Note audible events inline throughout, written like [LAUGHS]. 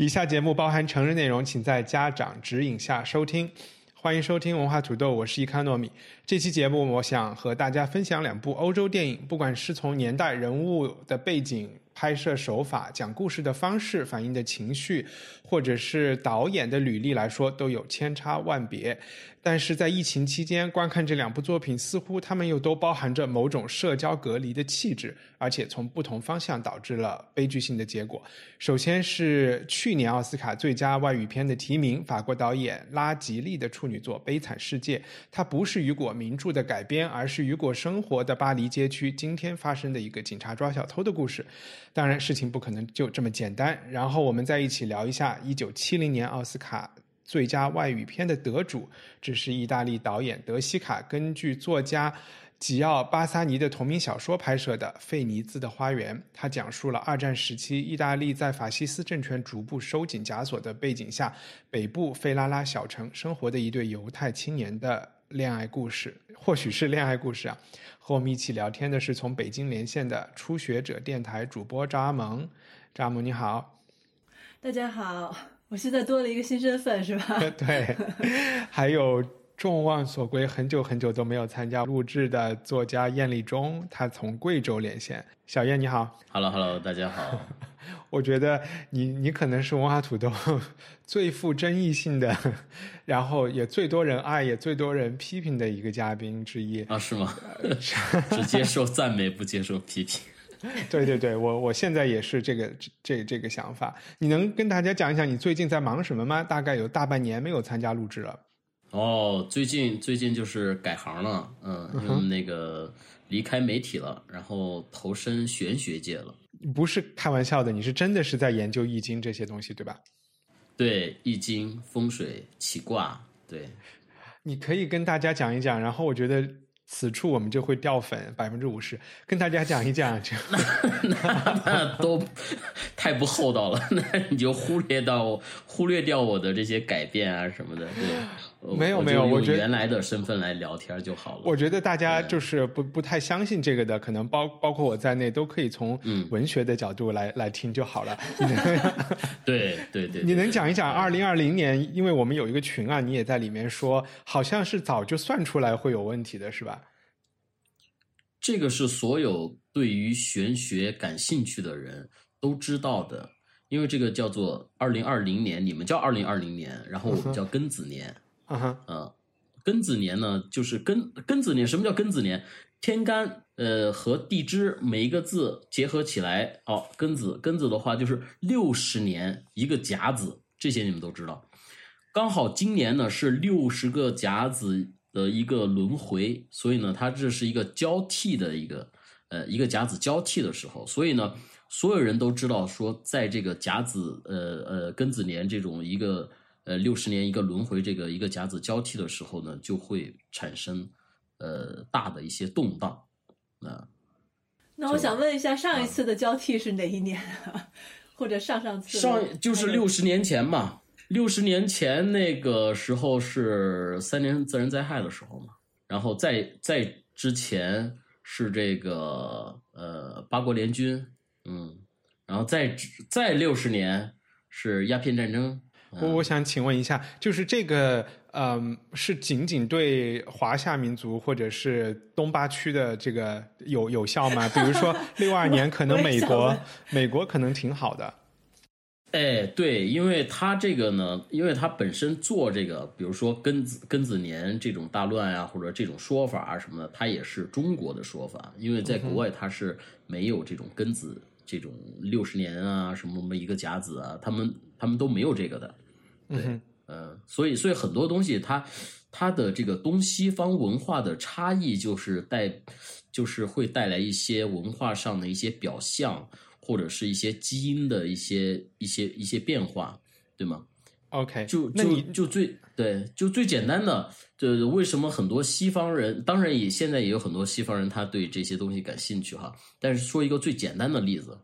以下节目包含成人内容，请在家长指引下收听。欢迎收听文化土豆，我是伊康糯米。这期节目，我想和大家分享两部欧洲电影，不管是从年代、人物的背景、拍摄手法、讲故事的方式、反映的情绪，或者是导演的履历来说，都有千差万别。但是在疫情期间观看这两部作品，似乎他们又都包含着某种社交隔离的气质，而且从不同方向导致了悲剧性的结果。首先是去年奥斯卡最佳外语片的提名，法国导演拉吉利的处女作《悲惨世界》，它不是雨果名著的改编，而是雨果生活的巴黎街区今天发生的一个警察抓小偷的故事。当然，事情不可能就这么简单。然后我们再一起聊一下一九七零年奥斯卡。最佳外语片的得主，这是意大利导演德西卡根据作家吉奥巴萨尼的同名小说拍摄的《费尼兹的花园》。他讲述了二战时期意大利在法西斯政权逐步收紧枷锁的背景下，北部费拉拉小城生活的一对犹太青年的恋爱故事。或许是恋爱故事啊！和我们一起聊天的是从北京连线的初学者电台主播赵阿蒙。赵阿蒙你好，大家好。我现在多了一个新身份，是吧？[LAUGHS] 对，还有众望所归，很久很久都没有参加录制的作家燕立忠，他从贵州连线。小燕你好，Hello，Hello，大家好。[LAUGHS] 我觉得你你可能是文化土豆最富争议性的，然后也最多人爱也最多人批评的一个嘉宾之一啊？是吗？[LAUGHS] 只接受赞美，不接受批评。[LAUGHS] 对对对，我我现在也是这个这这个想法。你能跟大家讲一讲你最近在忙什么吗？大概有大半年没有参加录制了。哦，最近最近就是改行了，嗯，那个离开媒体了，然后投身玄学界了。不是开玩笑的，你是真的是在研究易经这些东西，对吧？对，易经、风水、起卦，对。你可以跟大家讲一讲，然后我觉得。此处我们就会掉粉百分之五十，跟大家讲一讲，这那那都太不厚道了，那你就忽略到忽略掉我的这些改变啊什么的，对。没有没有，我觉得原来的身份来聊天就好了。我觉得大家就是不不太相信这个的，可能包包括我在内，都可以从文学的角度来来听就好了。[LAUGHS] 对对对，你能讲一讲二零二零年？因为我们有一个群啊，你也在里面说，好像是早就算出来会有问题的，是吧？这个是所有对于玄学感兴趣的人都知道的，因为这个叫做二零二零年，你们叫二零二零年，然后我们叫庚子年。啊哈，呃，庚子年呢，就是庚庚子年。什么叫庚子年？天干呃和地支每一个字结合起来，哦，庚子。庚子的话就是六十年一个甲子，这些你们都知道。刚好今年呢是六十个甲子的一个轮回，所以呢，它这是一个交替的一个呃一个甲子交替的时候，所以呢，所有人都知道说，在这个甲子呃呃庚子年这种一个。呃，六十年一个轮回，这个一个甲子交替的时候呢，就会产生呃大的一些动荡啊。那我想问一下，上一次的交替是哪一年啊？[LAUGHS] 或者上上次？上就是六十年前嘛。六十年前那个时候是三年自然灾害的时候嘛。然后在在之前是这个呃八国联军，嗯，然后再再六十年是鸦片战争。我我想请问一下，就是这个，嗯，是仅仅对华夏民族或者是东八区的这个有有效吗？比如说 [LAUGHS] 六二年，可能美国美国可能挺好的。哎，对，因为他这个呢，因为他本身做这个，比如说庚子庚子年这种大乱啊，或者这种说法啊什么的，他也是中国的说法，因为在国外他是没有这种庚子这种六十年啊什么什么一个甲子啊，他们。他们都没有这个的，对，嗯，所以，所以很多东西，它它的这个东西方文化的差异，就是带，就是会带来一些文化上的一些表象，或者是一些基因的一些一些一些变化，对吗？OK，就就那你就最对，就最简单的，这为什么很多西方人，当然也现在也有很多西方人，他对这些东西感兴趣哈。但是说一个最简单的例子，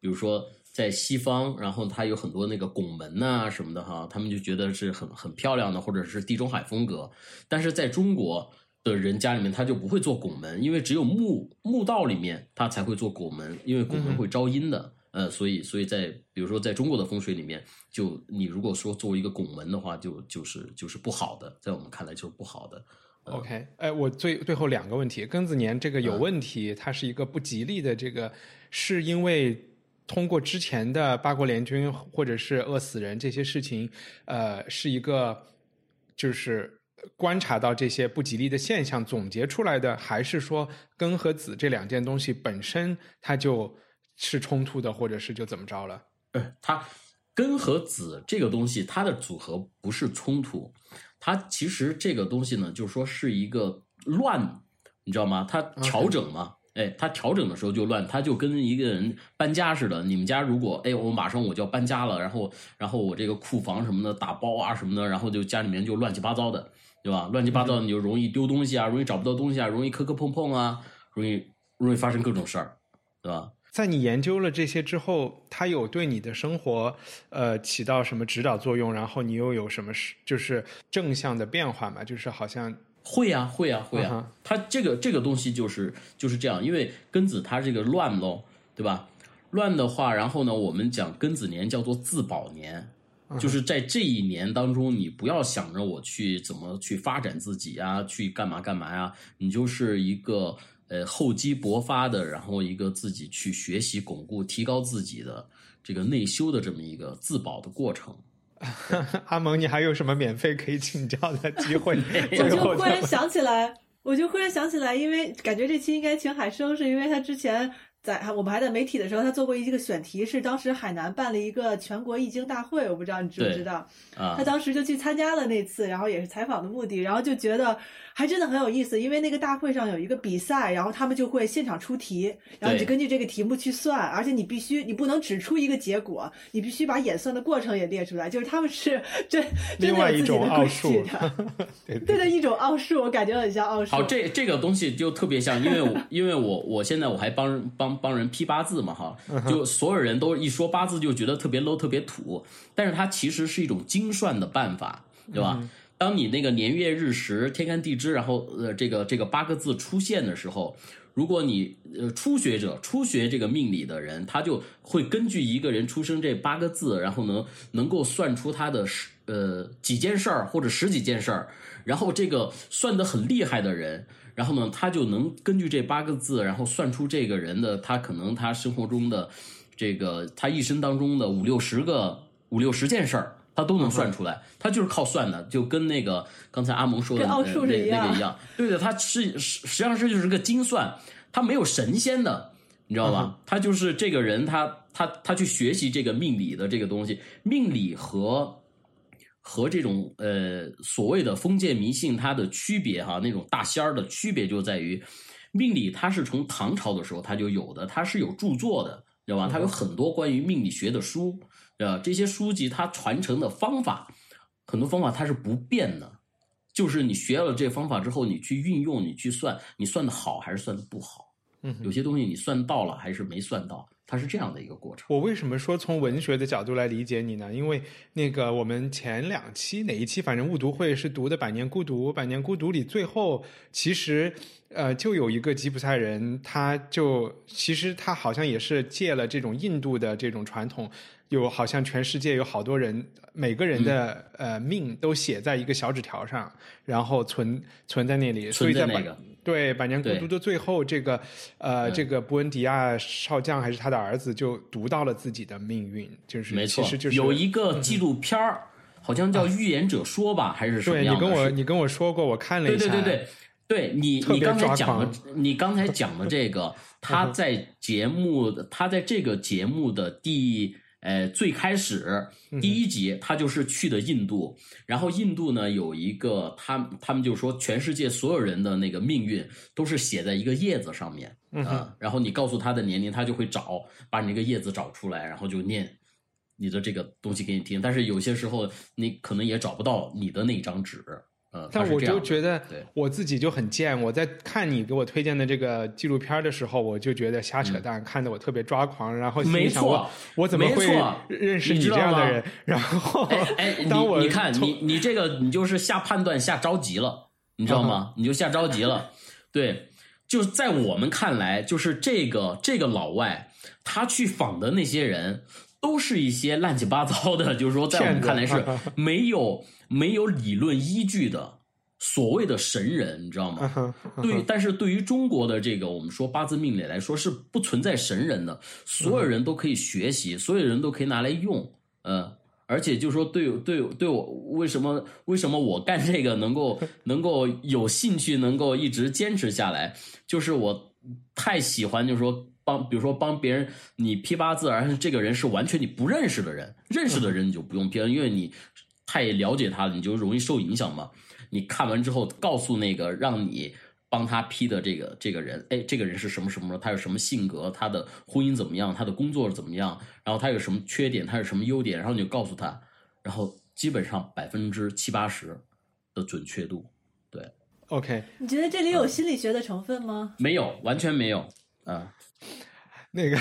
比如说在西方，然后它有很多那个拱门呐、什么的哈，他们就觉得是很很漂亮的，或者是地中海风格。但是在中国的人家里面，他就不会做拱门，因为只有墓墓道里面他才会做拱门，因为拱门会招阴的。呃，所以所以在比如说在中国的风水里面，就你如果说作为一个拱门的话，就就是就是不好的，在我们看来就是不好的。OK，哎，我最最后两个问题，庚子年这个嗯有问题，它是一个不吉利的，这个是因为通过之前的八国联军或者是饿死人这些事情，呃，是一个就是观察到这些不吉利的现象总结出来的，还是说庚和子这两件东西本身它就是冲突的，或者是就怎么着了？呃，它根和子这个东西，它的组合不是冲突，它其实这个东西呢，就是说是一个乱，你知道吗？它调整嘛。哎，它调整的时候就乱，它就跟一个人搬家似的。你们家如果哎，我马上我就要搬家了，然后然后我这个库房什么的打包啊什么的，然后就家里面就乱七八糟的，对吧？乱七八糟，你就容易丢东西啊，容易找不到东西啊，容易磕磕碰碰啊，容易容易发生各种事儿，对吧？在你研究了这些之后，它有对你的生活呃起到什么指导作用？然后你又有什么是就是正向的变化吗？就是好像会呀、会呀、会呀、嗯哼它这个这个东西就是就是这样，因为庚子它这个乱喽，对吧？乱的话，然后呢，我们讲庚子年叫做自保年，就是在这一年当中，你不要想着我去怎么去发展自己呀、去干嘛干嘛呀，你就是一个呃厚积薄发的，然后一个自己去学习、巩固、提高自己的这个内修的这么一个自保的过程。[LAUGHS] 阿蒙，你还有什么免费可以请教的机会？我就忽然想起来，我就忽然想起来，因为感觉这期应该请海生，是因为他之前在我们还在媒体的时候，他做过一个选题，是当时海南办了一个全国易经大会，我不知道你知不知道？啊他，当时就去参加了那次，然后也是采访的目的，然后就觉得还真的很有意思，因为那个大会上有一个比赛，然后他们就会现场出题，然后你就根据这个题目去算，而且你必须你不能只出一个结果，你必须把演算的过程也列出来，就是他们是真真另外一的有自己的奥数矩的，[LAUGHS] 对对的一种奥数，我感觉很像奥数。好，这这个东西就特别像，因为我因为我我现在我还帮帮帮人批八字嘛哈，就所有人都一说八字就觉得特别 low 特别土，但是它其实是一种精算的办法，对吧？当你那个年月日时天干地支，然后呃这个这个八个字出现的时候，如果你呃初学者初学这个命理的人，他就会根据一个人出生这八个字，然后能能够算出他的十呃几件事儿或者十几件事儿，然后这个算得很厉害的人，然后呢他就能根据这八个字，然后算出这个人的他可能他生活中的这个他一生当中的五六十个五六十件事儿。他都能算出来，他就是靠算的，就跟那个刚才阿蒙说的那数是一样那个一样。对的，他是实实际上是就是个精算，他没有神仙的，你知道吧？他就是这个人，他他他去学习这个命理的这个东西，命理和和这种呃所谓的封建迷信它的区别哈，那种大仙儿的区别就在于，命理它是从唐朝的时候它就有的，它是有著作的，知道吧？它有很多关于命理学的书，呃，这些书籍它传承的方法，很多方法它是不变的。就是你学了这方法之后，你去运用，你去算，你算的好还是算的不好？嗯有些东西你算到了还是没算到，它是这样的一个过程。我为什么说从文学的角度来理解你呢？因为那个我们前两期哪一期，反正误读会是读的《百年孤独》，《百年孤独》里最后其实呃就有一个吉普赛人，他就其实他好像也是借了这种印度的这种传统，有好像全世界有好多人，每个人的、呃命都写在一个小纸条上，然后存存在那里，所以在那个对《百年孤独》的最后，这个呃，嗯。这个布恩迪亚少将还是他的儿子，就读到了自己的命运，就是没错，其实就是。有一个纪录片儿，好像叫《预言者说》吧，还是什么对你跟我你跟我说过，我看了一下，对对对，对你你刚才讲的，你刚才讲的这个，[LAUGHS] 他嗯在节目，他在这个节目的第呃最开始嗯第一集，他就是去的印度，然后印度呢有一个他他们就说全世界所有人的那个命运都是写在一个叶子上面嗯啊、然后你告诉他的年龄，他就会找把你那个叶子找出来，然后就念。你的这个东西给你听，但是有些时候你可能也找不到你的那张纸。呃，它但我就觉得我自己就很贱。我在看你给我推荐的这个纪录片的时候，我就觉得瞎扯淡，看得我特别抓狂。然后没错我我怎么会认识你这样的人？然后哎哎，[LAUGHS] 当我你你看你你这个你就是下判断下着急了，你知道吗？你就下着急了。对，就在我们看来，就是这个这个老外他去访的那些人，都是一些乱七八糟的，就是说在我们看来是 [LAUGHS] 没有没有理论依据的所谓的神人，你知道吗？对，但是对于中国的这个我们说八字命理来说是不存在神人的，所有人都可以学习，所有人都可以拿来用，嗯，而且就是说对对对我为什么为什么我干这个能够 [LAUGHS] 能够有兴趣，能够一直坚持下来，就是我太喜欢，就是说帮，比如说帮别人你批八字，而且这个人是完全你不认识的人，认识的人你就不用批了，因为你太了解他了，你就容易受影响嘛。你看完之后，告诉那个让你帮他批的这个这个人，哎，这个人是什么什么，他有什么性格，他的婚姻怎么样，他的工作怎么样，然后他有什么缺点，他有什么优点，然后你就告诉他，然后基本上百分之七八十的准确度，对，OK，你觉得这里有心理学的成分吗？没有，完全没有，啊、那个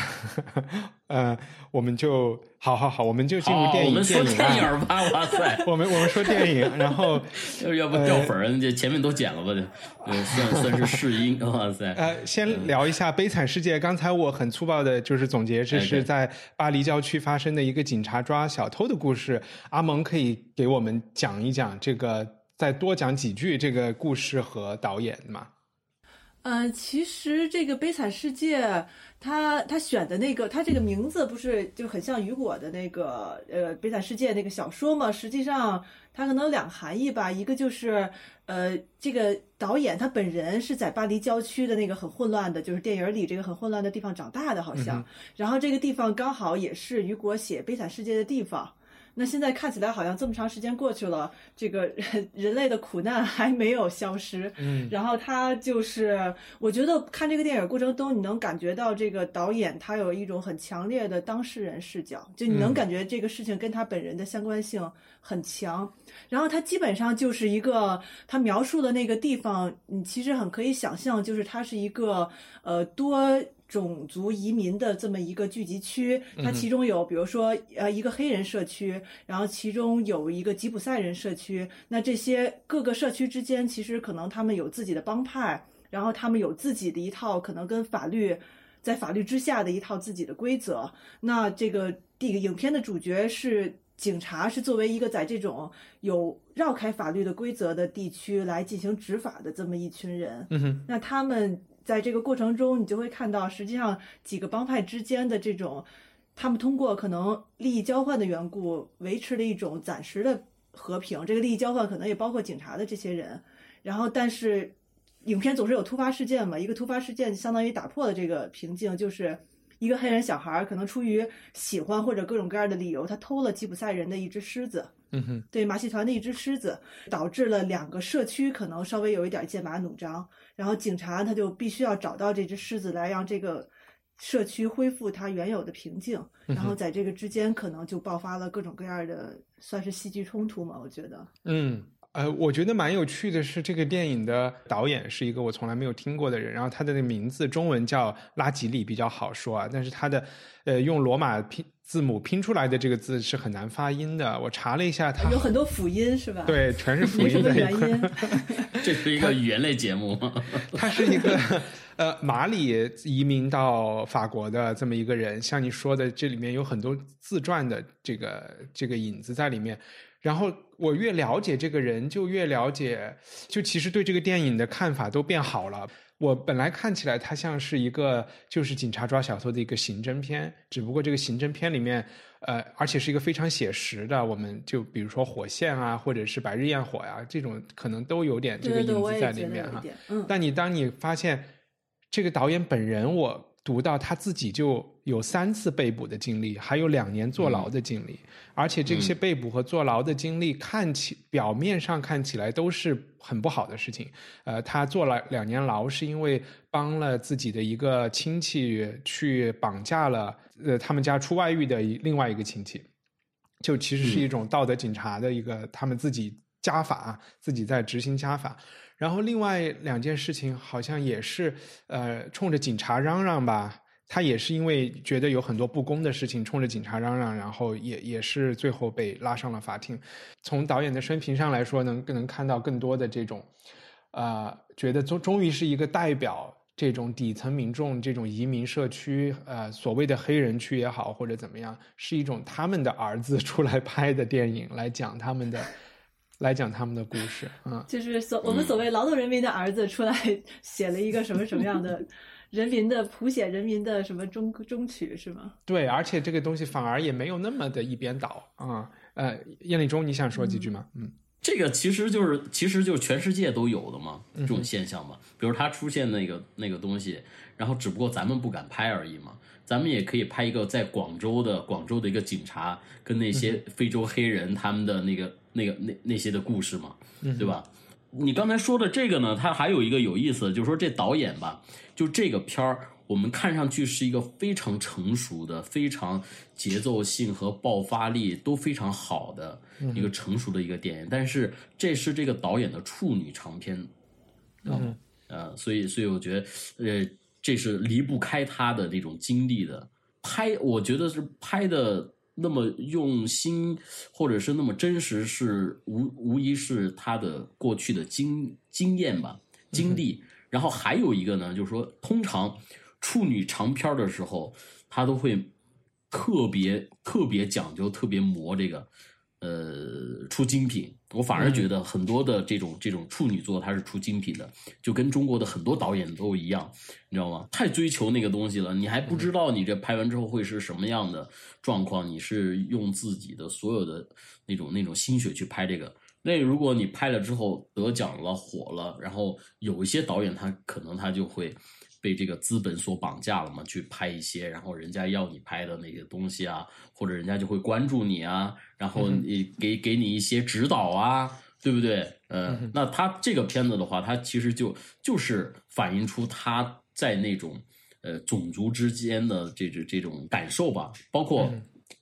呃，我们就好好好，我们就进入，电影我们说电影吧，哇塞，我们我们说电影，然后要 [LAUGHS] 要不掉粉儿，这前面都剪了吧？这呃算算是试音，[LAUGHS] 哇塞，呃，先聊一下《悲惨世界》。刚才我很粗暴的，就是总结，这是在巴黎郊区发生的一个警察抓小偷的故事。阿蒙可以给我们讲一讲这个，再多讲几句这个故事和导演吗？呃，其实这个《悲惨世界》，他他选的那个，他这个名字不是就很像雨果的那个呃《悲惨世界》那个小说嘛？实际上，它可能有两个含义吧。一个就是呃，这个导演他本人是在巴黎郊区的那个很混乱的，就是电影里这个很混乱的地方长大的，好像。然后这个地方刚好也是雨果写《悲惨世界》的地方。那现在看起来好像这么长时间过去了，这个人人类的苦难还没有消失。嗯，然后他就是，我觉得看这个电影过程中，你能感觉到这个导演他有一种很强烈的当事人视角，就你能嗯感觉这个事情跟他本人的相关性很强。然后他基本上就是一个他描述的那个地方，你其实很可以想象，就是它是一个呃多。种族移民的这么一个聚集区，它其中有比如说呃一个黑人社区，然后其中有一个吉普赛人社区，那这些各个社区之间其实可能他们有自己的帮派，然后他们有自己的一套可能跟法律在法律之下的一套自己的规则。那这个这个影片的主角是警察，是作为一个在这种有绕开法律的规则的地区来进行执法的这么一群人。那他们在这个过程中，你就会看到，实际上几个帮派之间的这种，他们通过可能利益交换的缘故，维持了一种暂时的和平。这个利益交换可能也包括警察的这些人。然后，但是影片总是有突发事件嘛，一个突发事件相当于打破了这个平静，就是。一个黑人小孩可能出于喜欢或者各种各样的理由，他偷了吉普赛人的一只狮子，嗯哼，对马戏团的一只狮子，导致了两个社区可能稍微有一点剑拔弩张，然后警察他就必须要找到这只狮子来让这个社区恢复它原有的平静，然后在这个之间可能就爆发了各种各样的算是戏剧冲突嘛，我觉得。嗯。呃，我觉得蛮有趣的是，这个电影的导演是一个我从来没有听过的人，然后他的那个名字中文叫拉吉利，比较好说啊，但是他的呃用罗马拼字母拼出来的这个字是很难发音的。我查了一下他，有很多辅音是吧？，对，全是辅 [LAUGHS] 音在一块儿。音。[LAUGHS] [LAUGHS] 这是一个语言类节目，他是一个呃马里移民到法国的这么一个人，像你说的，这里面有很多自传的这个这个影子在里面。然后我越了解这个人，就越了解，就其实对这个电影的看法都变好了。我本来看起来它像是一个就是警察抓小偷的一个刑侦片，只不过这个刑侦片里面，呃，而且是一个非常写实的，我们就比如说火线啊，或者是白日焰火呀、这种可能都有点这个影子在里面哈。但你当你发现这个导演本人，我读到他自己就有三次被捕的经历，还有两年坐牢的经历，而且这些被捕和坐牢的经历看起表面上看起来都是很不好的事情。呃，他坐了两年牢是因为帮了自己的一个亲戚去绑架了呃他们家出外遇的一另外一个亲戚。就其实是一种道德警察的一个他们自己加法，自己在执行加法。然后另外两件事情好像也是呃冲着警察嚷嚷吧。他也是因为觉得有很多不公的事情，冲着警察嚷嚷，然后也也是最后被拉上了法庭。从导演的生平上来说，能能看到更多的这种，呃，觉得终终于是一个代表这种底层民众、这种移民社区，呃，所谓的黑人区也好，或者怎么样，是一种他们的儿子出来拍的电影，来讲他们的，[LAUGHS] 来讲他们的故事。嗯，就是所我们所谓劳动人民的儿子出来写了一个什么什么样的。人民的谱写，人民的什么中中曲是吗？对，而且这个东西反而也没有那么的一边倒啊。呃，燕立忠，你想说几句吗？嗯，这个其实就是，其实就是全世界都有的嘛，这种现象嘛。比如他出现那个那个东西，然后只不过咱们不敢拍而已嘛。咱们也可以拍一个在广州的广州的一个警察跟那些非洲黑人他们的那个那个那那些的故事嘛，对吧？你刚才说的这个呢，它还有一个有意思，就是说这导演吧，就这个片儿，我们看上去是一个非常成熟的、非常节奏性和爆发力都非常好的一个成熟的一个电影，但是这是这个导演的处女长片，嗯，呃，所以所以我觉得，呃，这是离不开他的那种经历的拍，我觉得是拍的。那么用心，或者是那么真实，是无无疑是他的过去的经经验吧，经历。然后还有一个呢，就是说，通常处女长片的时候，他都会特别特别讲究，特别磨这个。呃，出精品，我反而觉得很多的这种这种处女作，它是出精品的，就跟中国的很多导演都一样，你知道吗？太追求那个东西了，你还不知道你这拍完之后会是什么样的状况，你是用自己的所有的那种那种心血去拍这个。那如果你拍了之后得奖了，火了，然后有一些导演他可能他就会。被这个资本所绑架了嘛？去拍一些，然后人家要你拍的那些东西啊，或者人家就会关注你啊，然后你给给你一些指导啊，对不对？嗯，那他这个片子的话，他其实就就是反映出他在那种呃种族之间的这种这种感受吧，包括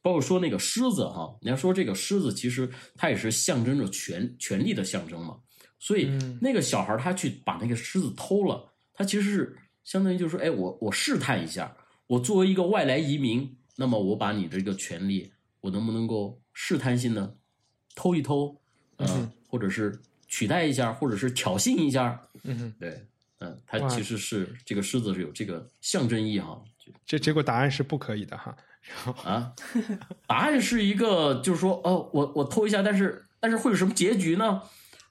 包括说那个狮子哈，你要说这个狮子，其实它也是象征着权权力的象征嘛，所以那个小孩他去把那个狮子偷了，他其实是。相当于就是说，哎，我我试探一下，我作为一个外来移民，那么我把你的这个权利，我能不能够试探性的偷一偷，嗯，或者是取代一下，或者是挑衅一下，嗯，对，嗯，它其实是这个狮子是有这个象征意哈，这结果答案是不可以的哈，啊，答案是一个就是说，哦，我我偷一下，但是但是会有什么结局呢？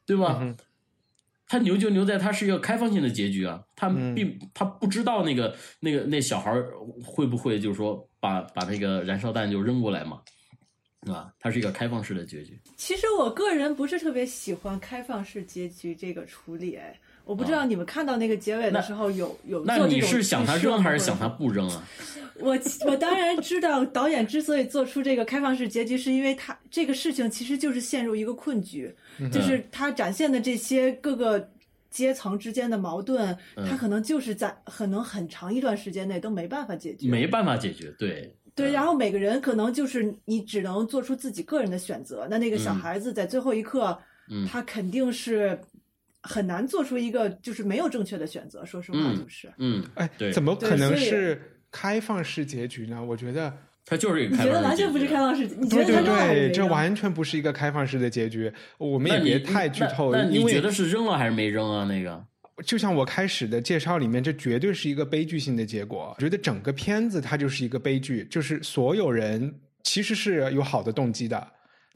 对吧？他牛就牛在，他是一个开放性的结局啊，他并他不知道那个那个那小孩会不会就是说把把那个燃烧弹就扔过来嘛，对吧？它是一个开放式的结局。其实我个人不是特别喜欢开放式结局这个处理，哎，我不知道你们看到那个结尾的时候有有那你是想他扔还是想他不扔啊？[LAUGHS] 我我当然知道，导演之所以做出这个开放式结局，是因为他这个事情其实就是陷入一个困局。就是他展现的这些各个阶层之间的矛盾，他可能就是在可能很长一段时间内都没办法解决，没办法解决，对对。然后每个人可能就是你只能做出自己个人的选择。那那个小孩子在最后一刻，他肯定是很难做出一个就是没有正确的选择。说实话，就是嗯，哎，怎么可能是开放式结局呢？我觉得。它就是一个，你觉得完全不是开放式？你觉得对对对，这完全不是一个开放式的结局。我们也别太剧透。那你觉得是扔了还是没扔啊？那个，就像我开始的介绍里面，这绝对是一个悲剧性的结果。我觉得整个片子它就是一个悲剧，就是所有人其实是有好的动机的。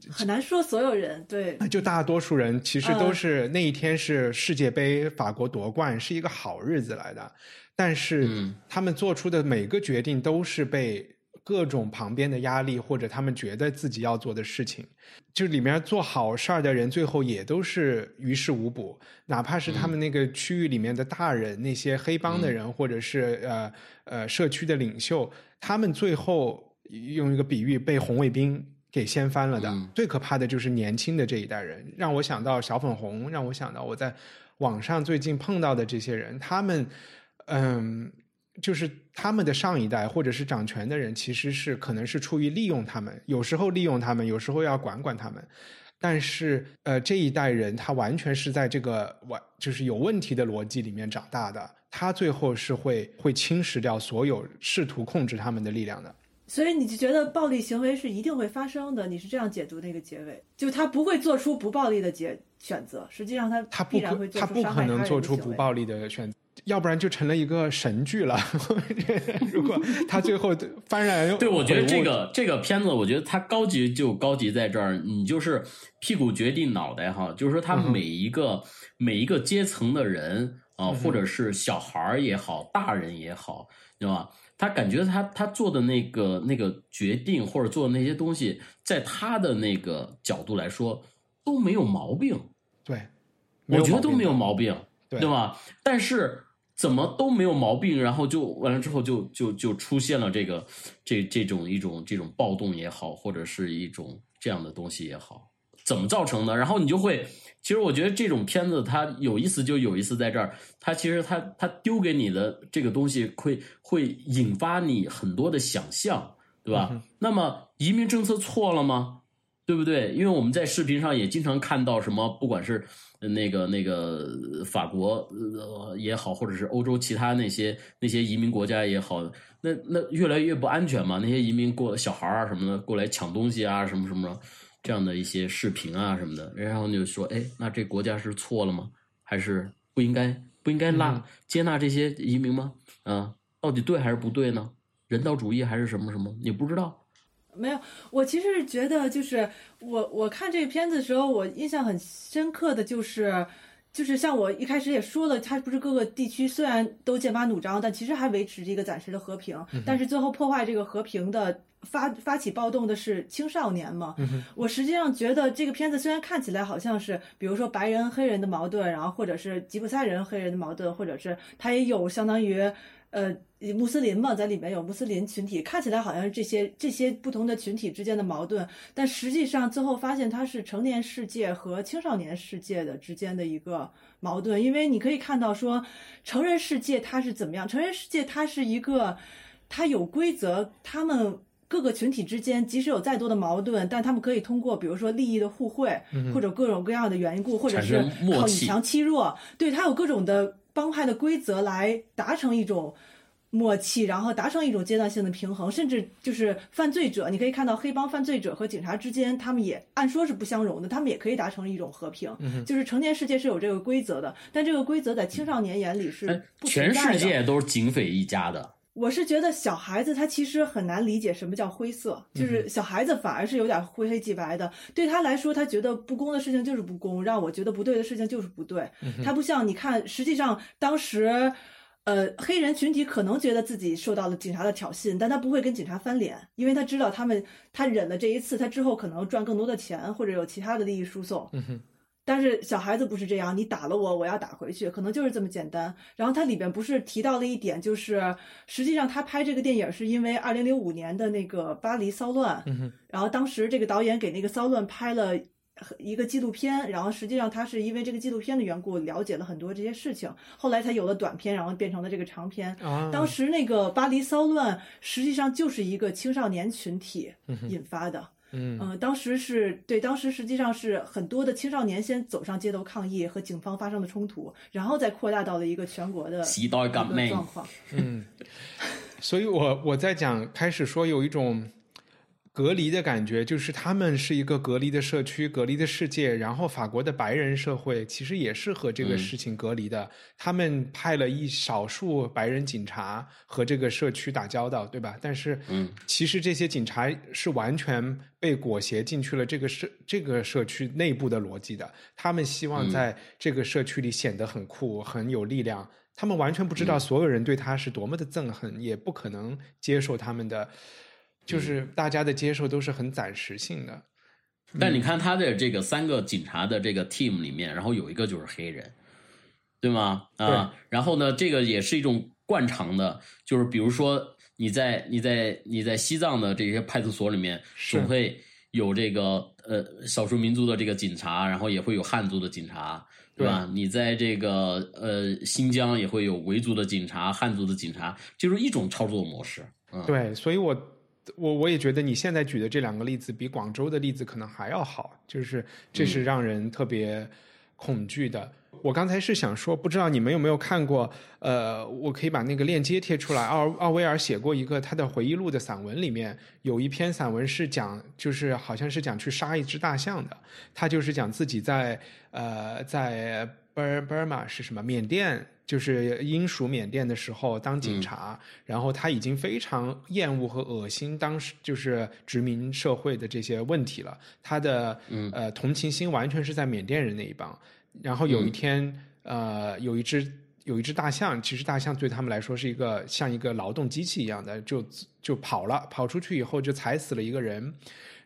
很难说所有人对，就大多数人其实都是那一天是世界杯法国夺冠是一个好日子来的，但是他们做出的每个决定都是被。各种旁边的压力，或者他们觉得自己要做的事情，就里面做好事儿的人，最后也都是于事无补。哪怕是他们那个区域里面的大人，那些黑帮的人，或者是呃呃社区的领袖，他们最后用一个比喻被红卫兵给掀翻了的。最可怕的就是年轻的这一代人，让我想到小粉红，让我想到我在网上最近碰到的这些人，他们嗯。就是他们的上一代或者是掌权的人，其实是可能是出于利用他们，有时候利用他们，有时候要管管他们。但是，呃，这一代人他完全是在这个完就是有问题的逻辑里面长大的，他最后是会会侵蚀掉所有试图控制他们的力量的。所以你就觉得暴力行为是一定会发生的？你是这样解读那个结尾，就他不会做出不暴力的结选择，实际上他他不可他不可能做出不暴力的选择。要不然就成了一个神剧了。[LAUGHS] 如果他最后幡然，对我觉得这个这个片子，我觉得它高级就高级在这儿，你就是屁股决定脑袋哈，就是说他每一个每一个阶层的人啊，或者是小孩儿也好，大人也好，对吧？他感觉他他做的那个那个决定或者做的那些东西，在他的那个角度来说都没有毛病。对，我觉得都没有毛病，对吧？但是。怎么都没有毛病，然后就完了之后就就就出现了这个这这种一种这种暴动也好，或者是一种这样的东西也好，怎么造成的？然后你就会，其实我觉得这种片子它有意思就有意思在这儿，它其实它它丢给你的这个东西会会引发你很多的想象，对吧？那么移民政策错了吗？对不对？因为我们在视频上也经常看到什么，不管是。那个那个法国呃也好，或者是欧洲其他那些那些移民国家也好，那那越来越不安全嘛？那些移民过小孩啊什么的过来抢东西啊什么什么这样的一些视频啊什么的，然后就说，哎，那这国家是错了吗？还是不应该不应该拉接纳这些移民吗？啊，到底对还是不对呢？人道主义还是什么什么？你不知道。没有，我其实觉得就是我我看这个片子的时候，我印象很深刻的就是，就是像我一开始也说了，它不是各个地区虽然都剑拔弩张，但其实还维持着一个暂时的和平。但是最后破坏这个和平的发发起暴动的是青少年嘛？我实际上觉得这个片子虽然看起来好像是，比如说白人黑人的矛盾，然后或者是吉普赛人黑人的矛盾，或者是它也有相当于。呃，穆斯林嘛，在里面有穆斯林群体，看起来好像是这些这些不同的群体之间的矛盾，但实际上最后发现它是成年世界和青少年世界的之间的一个矛盾，因为你可以看到说，成人世界它是怎么样？成人世界它是一个，它有规则，他们各个群体之间即使有再多的矛盾，但他们可以通过比如说利益的互惠，或者各种各样的缘故，或者是靠以强欺弱，对他有各种的。帮派的规则来达成一种默契，然后达成一种阶段性的平衡，甚至就是犯罪者，你可以看到黑帮犯罪者和警察之间，他们也按说是不相容的，他们也可以达成一种和平。就是成年世界是有这个规则的，但这个规则在青少年眼里是全世界都是警匪一家的。我是觉得小孩子他其实很难理解什么叫灰色，就是小孩子反而是有点灰黑即白的。对他来说，他觉得不公的事情就是不公，让我觉得不对的事情就是不对。他不像你看，实际上当时，呃，黑人群体可能觉得自己受到了警察的挑衅，但他不会跟警察翻脸，因为他知道他们他忍了这一次，他之后可能赚更多的钱或者有其他的利益输送。但是小孩子不是这样，你打了我，我要打回去，可能就是这么简单。然后它里边不是提到了一点，就是实际上他拍这个电影是因为二零零五年的那个巴黎骚乱，然后当时这个导演给那个骚乱拍了一个纪录片，然后实际上他是因为这个纪录片的缘故了解了很多这些事情，后来才有了短片，然后变成了这个长片。当时那个巴黎骚乱实际上就是一个青少年群体引发的。嗯当时是对，当时实际上是很多的青少年先走上街头抗议，和警方发生了冲突，然后再扩大到了一个全国的时代革命状况。嗯，所以我我在讲开始说有一种。隔离的感觉，就是他们是一个隔离的社区、隔离的世界。然后法国的白人社会其实也是和这个事情隔离的。他们派了一少数白人警察和这个社区打交道，对吧？但是，嗯，其实这些警察是完全被裹挟进去了这个社这个社区内部的逻辑的。他们希望在这个社区里显得很酷、很有力量。他们完全不知道所有人对他是多么的憎恨，也不可能接受他们的。就是大家的接受都是很暂时性的，但你看他的这个三个警察的这个 team 里面，然后有一个就是黑人，对吗？啊，然后呢，这个也是一种惯常的，就是比如说你在你在你在西藏的这些派出所里面，总会有这个呃少数民族的这个警察，然后也会有汉族的警察，对吧？你在这个呃新疆也会有维族的警察、汉族的警察，就是一种操作模式。嗯、对，所以我我我也觉得你现在举的这两个例子比广州的例子可能还要好，就是这是让人特别恐惧的。我刚才是想说，不知道你们有没有看过？呃，我可以把那个链接贴出来。奥奥威尔写过一个他的回忆录的散文，里面有一篇散文是讲，就是好像是讲去杀一只大象的。他就是讲自己在呃在 Bur Burma 是什么？缅甸，就是英属缅甸的时候当警察，然后他已经非常厌恶和恶心当时就是殖民社会的这些问题了。他的呃同情心完全是在缅甸人那一帮。然后有一天，呃，有一只有一只大象，其实大象对他们来说是一个像一个劳动机器一样的，就就跑了，跑出去以后就踩死了一个人，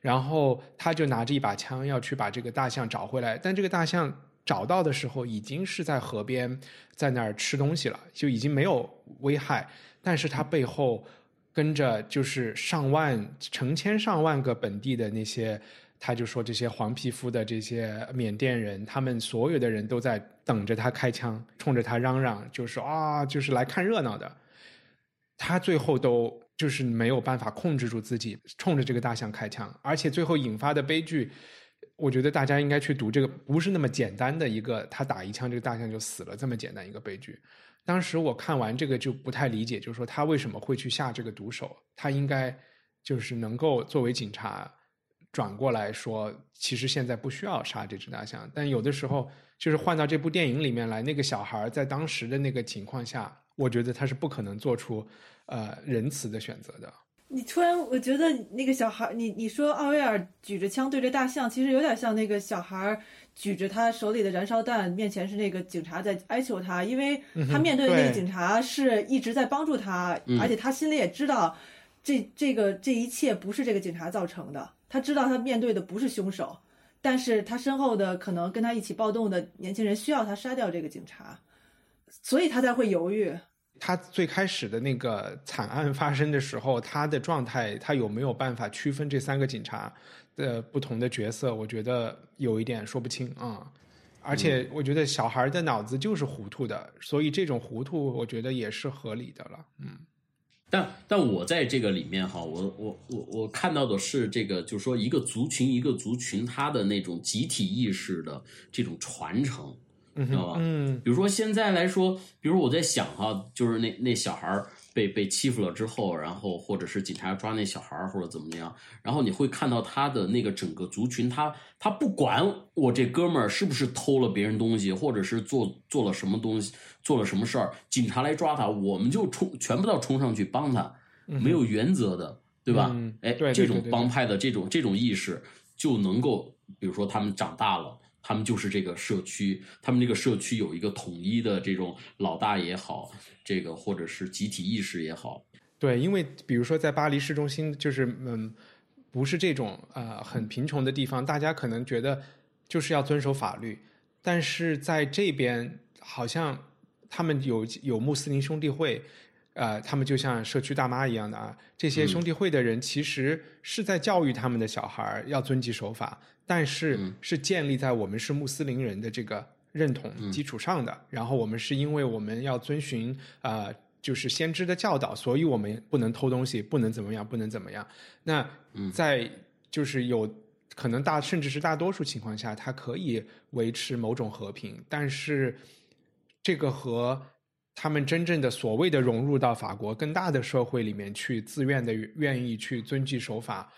然后他就拿着一把枪要去把这个大象找回来，但这个大象找到的时候已经是在河边，在那儿吃东西了，就已经没有危害，但是他背后跟着就是上万、成千上万个本地的那些。他就说这些黄皮肤的这些缅甸人，他们所有的人都在等着他开枪，冲着他嚷嚷，就说啊，就是来看热闹的。他最后都就是没有办法控制住自己，冲着这个大象开枪，而且最后引发的悲剧，我觉得大家应该去读这个，不是那么简单的一个，他打一枪这个大象就死了这么简单一个悲剧。当时我看完这个就不太理解，就是说他为什么会去下这个毒手？他应该就是能够作为警察。转过来说，其实现在不需要杀这只大象，但有的时候就是换到这部电影里面来，那个小孩在当时的那个情况下，我觉得他是不可能做出呃仁慈的选择的。你突然，我觉得那个小孩，你你说奥威尔举着枪对着大象，其实有点像那个小孩举着他手里的燃烧弹，面前是那个警察在哀求他，因为他面对的那个警察是一直在帮助他，而且他心里也知道这这个这一切不是这个警察造成的。他知道他面对的不是凶手，但是他身后的可能跟他一起暴动的年轻人需要他杀掉这个警察，所以他才会犹豫。他最开始的那个惨案发生的时候，他的状态，他有没有办法区分这三个警察的不同的角色？我觉得有一点说不清啊。而且我觉得小孩的脑子就是糊涂的，所以这种糊涂，我觉得也是合理的了。嗯。但但我在这个里面哈，我我我我看到的是这个，就是说一个族群一个族群他的那种集体意识的这种传承，知道吧？嗯，比如说现在来说，比如我在想哈，就是那那小孩儿。被被欺负了之后，然后或者是警察抓那小孩儿或者怎么样，然后你会看到他的那个整个族群，他他不管我这哥们儿是不是偷了别人东西，或者是做做了什么东西，做了什么事儿，警察来抓他，我们就冲全部都冲上去帮他，没有原则的，对吧？哎，这种帮派的这种这种意识就能够，比如说他们长大了。他们就是这个社区，他们这个社区有一个统一的这种老大也好，这个或者是集体意识也好。对，因为比如说在巴黎市中心，就是嗯，不是这种呃很贫穷的地方，大家可能觉得就是要遵守法律，但是在这边好像他们有有穆斯林兄弟会，呃，他们就像社区大妈一样的啊，这些兄弟会的人其实是在教育他们的小孩要遵纪守法。但是是建立在我们是穆斯林人的这个认同基础上的，然后我们是因为我们要遵循啊，就是先知的教导，所以我们不能偷东西，不能怎么样，不能怎么样。那在就是有可能大甚至是大多数情况下，它可以维持某种和平，但是这个和他们真正的所谓的融入到法国更大的社会里面去，自愿的愿意去遵纪守法。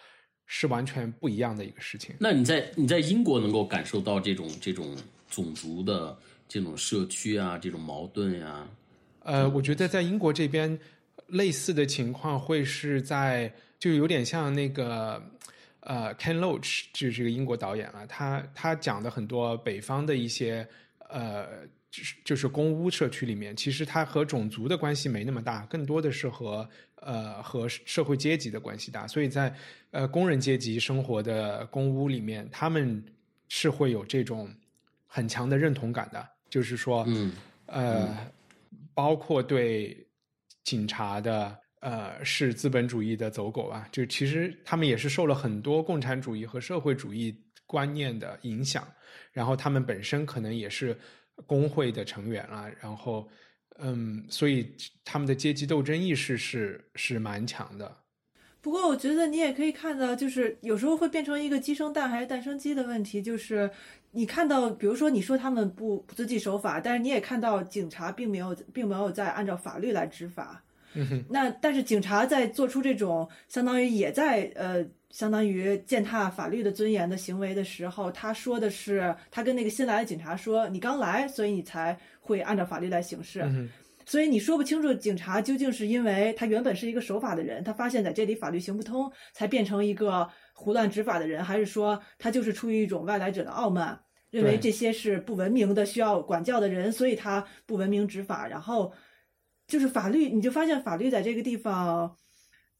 是完全不一样的一个事情。那你在你在英国能够感受到这种这种种族的这种社区啊，这种矛盾呀？呃，我觉得在英国这边类似的情况会是在，就有点像那个呃，Ken Loach 就是个英国导演了，他他讲的很多北方的一些呃，就是就是公屋社区里面，其实它和种族的关系没那么大，更多的是和。呃，和社会阶级的关系大，所以在呃工人阶级生活的公屋里面，他们是会有这种很强的认同感的，就是说，嗯，呃，包括对警察的。呃是资本主义的走狗啊。就其实他们也是受了很多共产主义和社会主义观念的影响，然后他们本身可能也是工会的成员啊，然后嗯，所以他们的阶级斗争意识是是蛮强的。不过，我觉得你也可以看到，就是有时候会变成一个鸡生蛋还是蛋生鸡的问题。就是你看到，比如说你说他们不不遵纪守法，但是你也看到警察并没有并没有在按照法律来执法。嗯哼，那但是警察在做出这种相当于也在呃相当于践踏法律的尊严的行为的时候，他说的是他跟那个新来的警察说：“你刚来，所以你才会按照法律来行事。”嗯所以你说不清楚，警察究竟是因为他原本是一个守法的人，他发现在这里法律行不通，才变成一个胡乱执法的人，还是说他就是出于一种外来者的傲慢，认为这些是不文明的、需要管教的人，所以他不文明执法。然后就是法律，你就发现法律在这个地方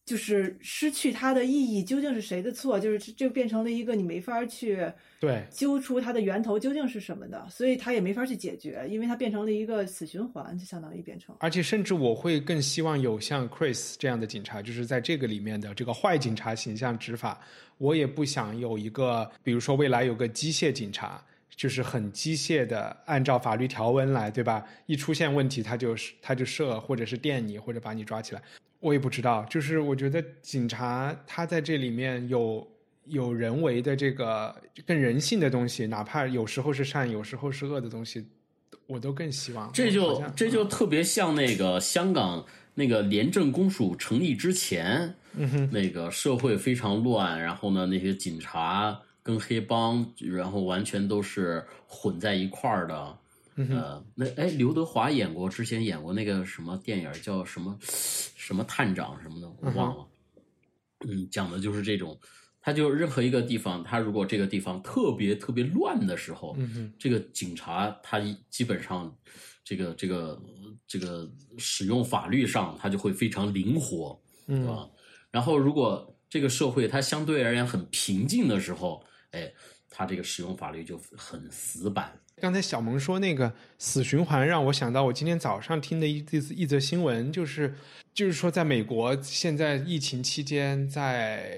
就是失去它的意义，究竟是谁的错？就是这就变成了一个你没法去对，揪出它的源头究竟是什么的，所以它也没法去解决，因为它变成了一个死循环，就相当于变成。而且甚至我会更希望有像 Chris 这样的警察，就是在这个里面的这个坏警察形象执法。我也不想有一个，比如说未来有个机械警察，就是很机械的按照法律条文来，对吧？一出现问题他就是他就射，或者是电你，或者把你抓起来。我也不知道，就是我觉得警察他在这里面有有人为的这个更人性的东西，哪怕有时候是善，有时候是恶的东西，我都更希望。这就这就特别像那个香港那个廉政公署成立之前，那个社会非常乱，然后呢，那些警察跟黑帮，然后完全都是混在一块儿的。嗯呃，那哎，刘德华演过，之前演过那个什么电影叫什么什么探长什么的，我忘了。嗯，讲的就是这种，他就任何一个地方，他如果这个地方特别特别乱的时候，嗯，这个警察他基本上这个这个这个使用法律上，他就会非常灵活，对嗯吧？然后如果这个社会它相对而言很平静的时候，哎，他这个使用法律就很死板。刚才小萌说那个死循环，让我想到我今天早上听的一一一则新闻，就是就是说，在美国现在疫情期间，在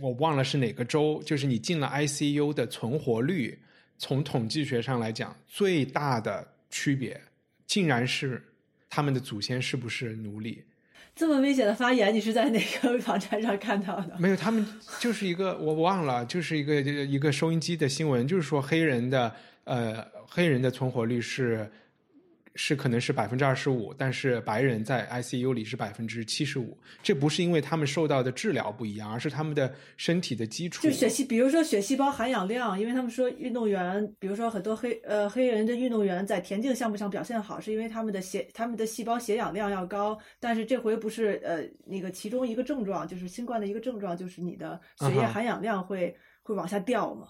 我忘了是哪个州，就是你进了 ICU 的存活率，从统计学上来讲，最大的区别竟然是他们的祖先是不是奴隶。这么危险的发言，你是在哪个网站上看到的？没有，他们就是一个我忘了，就是一个一个收音机的新闻，就是说黑人的呃黑人的存活率是是可能是百分之二十五，但是白人在 ICU 里是百分之七十五。这不是因为他们受到的治疗不一样，而是他们的身体的基础。就血细，比如说血细胞含氧量，因为他们说运动员，比如说很多黑呃黑人的运动员在田径项目上表现好，是因为他们的血他们的细胞血氧量要高。但是这回不是呃那个其中一个症状，就是新冠的一个症状，就是你的血液含氧量会会往下掉嘛。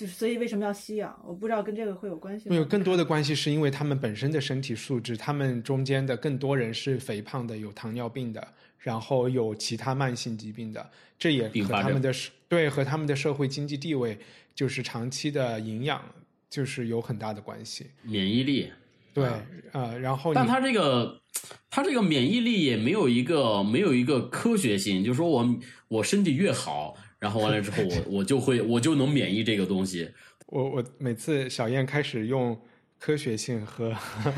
就是所以为什么要吸氧？我不知道跟这个会有关系吗？有更多的关系是因为他们本身的身体素质，他们中间的更多人是肥胖的，有糖尿病的，然后有其他慢性疾病的，这也和他们的社对和他们的社会经济地位，就是长期的营养，就是有很大的关系。免疫力，对啊，呃，然后但他这个他这个免疫力也没有一个没有一个科学性，就是说我我身体越好，然后完了之后我我就会我就能免疫这个东西。[LAUGHS] 我我每次小燕开始用科学性和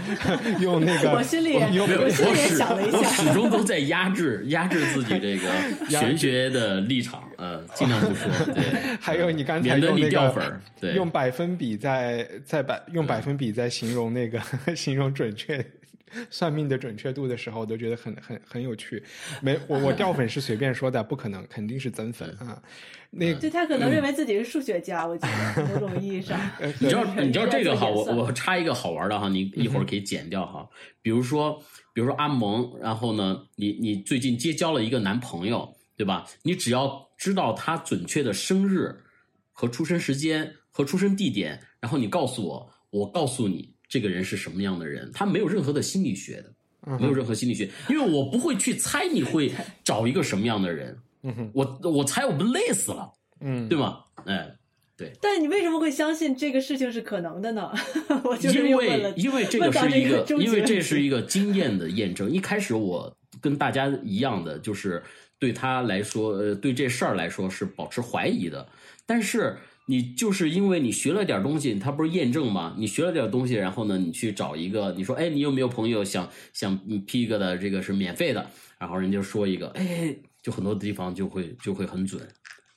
[LAUGHS] 用那个，我心里没有，我我心里也始想了一我始终都在压制压制自己这个 [LAUGHS] 玄学的立场，呃，尽量不说。对，还有你刚才免得你用那个掉粉儿，对，用百分比在在百用百分比在形容那个形容准确 [LAUGHS] 算命的准确度的时候，我都觉得很很很有趣。没我我掉粉是随便说的，不可能，肯定是增粉啊。那就他可能认为自己是数学家，我觉得某种意义上。[LAUGHS] 你知道你知道这个哈，我我插一个好玩的哈，你一会儿可以剪掉哈。比如说，比如说阿蒙，然后呢，你你最近结交了一个男朋友，对吧？你只要知道他准确的生日和出生时间和出生地点，然后你告诉我，我告诉你这个人是什么样的人，他没有任何的心理学的。嗯没有任何心理学，因为我不会去猜你会找一个什么样的人，嗯哼我我猜我们累死了，嗯对吗？哎，对但你为什么会相信这个事情是可能的呢？[LAUGHS] 我就是因又问了为，因为这个是一个，因为这是一个经验的验证。一开始我跟大家一样的，就是对他来说，呃，对这事儿来说是保持怀疑的。但是你就是因为你学了点东西，他不是验证吗？你学了点东西，然后呢，你去找一个，你说，哎，你有没有朋友想想批一个的，这个是免费的，然后人家说一个，哎，就很多地方就会就会很准，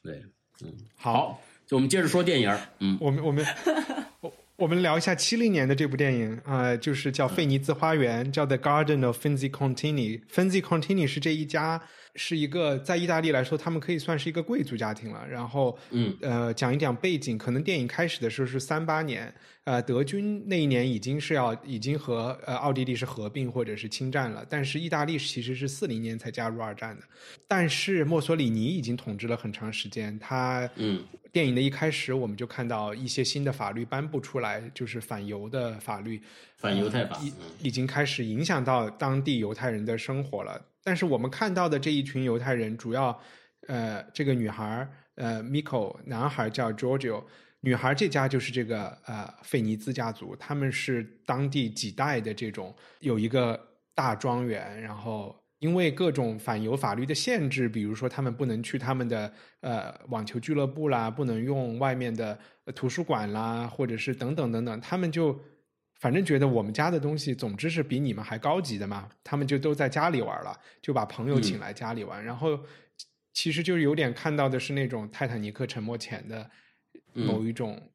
对，嗯，好，就我们接着说电影，嗯，我们我们 [LAUGHS] 我我们聊一下七零年的这部电影啊、呃就是叫《费尼兹花园》，叫《The Garden of Finzi Contini》。Finzi Contini 是这一家是一个在意大利来说，他们可以算是一个贵族家庭了。然后，嗯，呃，讲一讲背景，可能电影开始的时候是三八年，呃，德军那一年已经是要已经和呃奥地利是合并或者是侵占了，但是意大利其实是四零年才加入二战的。但是墨索里尼已经统治了很长时间，他嗯电影的一开始，我们就看到一些新的法律颁布出来，就是反犹的法律，反犹太法，已嗯已经开始影响到当地犹太人的生活了。但是我们看到的这一群犹太人，主要，呃，这个女孩，呃，Miko，男孩叫 Giorgio，女孩这家就是这个呃费尼兹家族，他们是当地几代的这种有一个大庄园，然后因为各种反犹法律的限制，比如说他们不能去他们的呃网球俱乐部啦，不能用外面的图书馆啦，或者是等等等等，他们就反正觉得我们家的东西，总之是比你们还高级的嘛，他们就都在家里玩了，就把朋友请来家里玩，然后其实就是有点看到的是那种泰坦尼克沉没前的某一种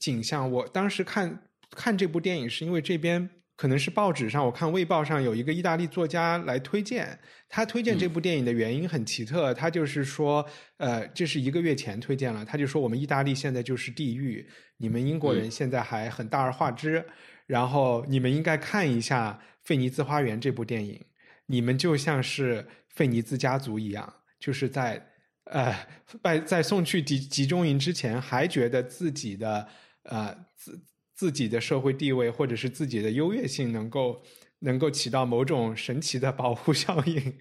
景象。我当时看看这部电影，是因为这边可能是报纸上，我看《卫报》上有一个意大利作家来推荐，他推荐这部电影的原因很奇特，他就是说，呃，这是一个月前推荐了，他就说我们意大利现在就是地狱，你们英国人现在还很大而化之，然后你们应该看一下《费尼兹花园》这部电影，你们就像是费尼兹家族一样，就是在呃在在送去集集中营之前，还觉得自己的呃自自己的社会地位或者是自己的优越性能够能够起到某种神奇的保护效应，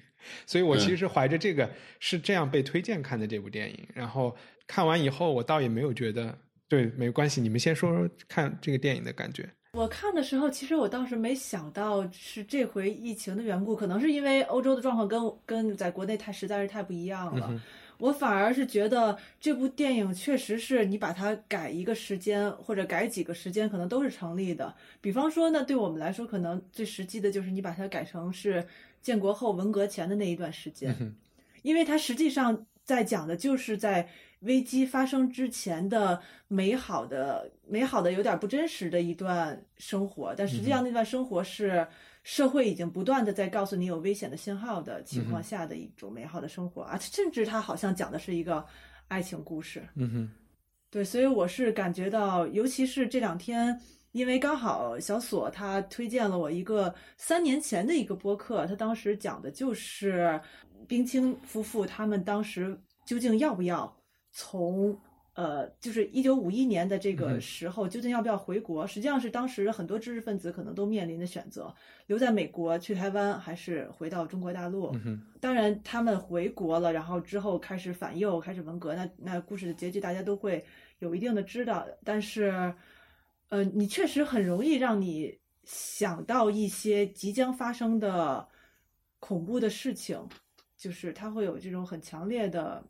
所以我其实怀着这个是这样被推荐看的这部电影，然后看完以后，我倒也没有觉得对没关系，你们先说说看这个电影的感觉。我看的时候，其实我倒是没想到是这回疫情的缘故，可能是因为欧洲的状况跟跟在国内太实在是太不一样了。我反而是觉得这部电影确实是你把它改一个时间或者改几个时间，可能都是成立的。比方说呢，对我们来说，可能最实际的就是你把它改成是建国后文革前的那一段时间，因为它实际上在讲的就是在危机发生之前的美好的、美好的有点不真实的一段生活，但实际上那段生活是社会已经不断的在告诉你有危险的信号的情况下的一种美好的生活啊，甚至它好像讲的是一个爱情故事。嗯哼，对，所以我是感觉到，尤其是这两天，因为刚好小索他推荐了我一个三年前的一个播客，他当时讲的就是冰清夫妇他们当时究竟要不要从呃，就是一九五一年的这个时候，究竟要不要回国？实际上是当时很多知识分子可能都面临的选择：留在美国、去台湾，还是回到中国大陆。当然，他们回国了，然后之后开始反右，开始文革，那那故事的结局大家都会有一定的知道。但是，呃，你确实很容易让你想到一些即将发生的恐怖的事情，就是它会有这种很强烈的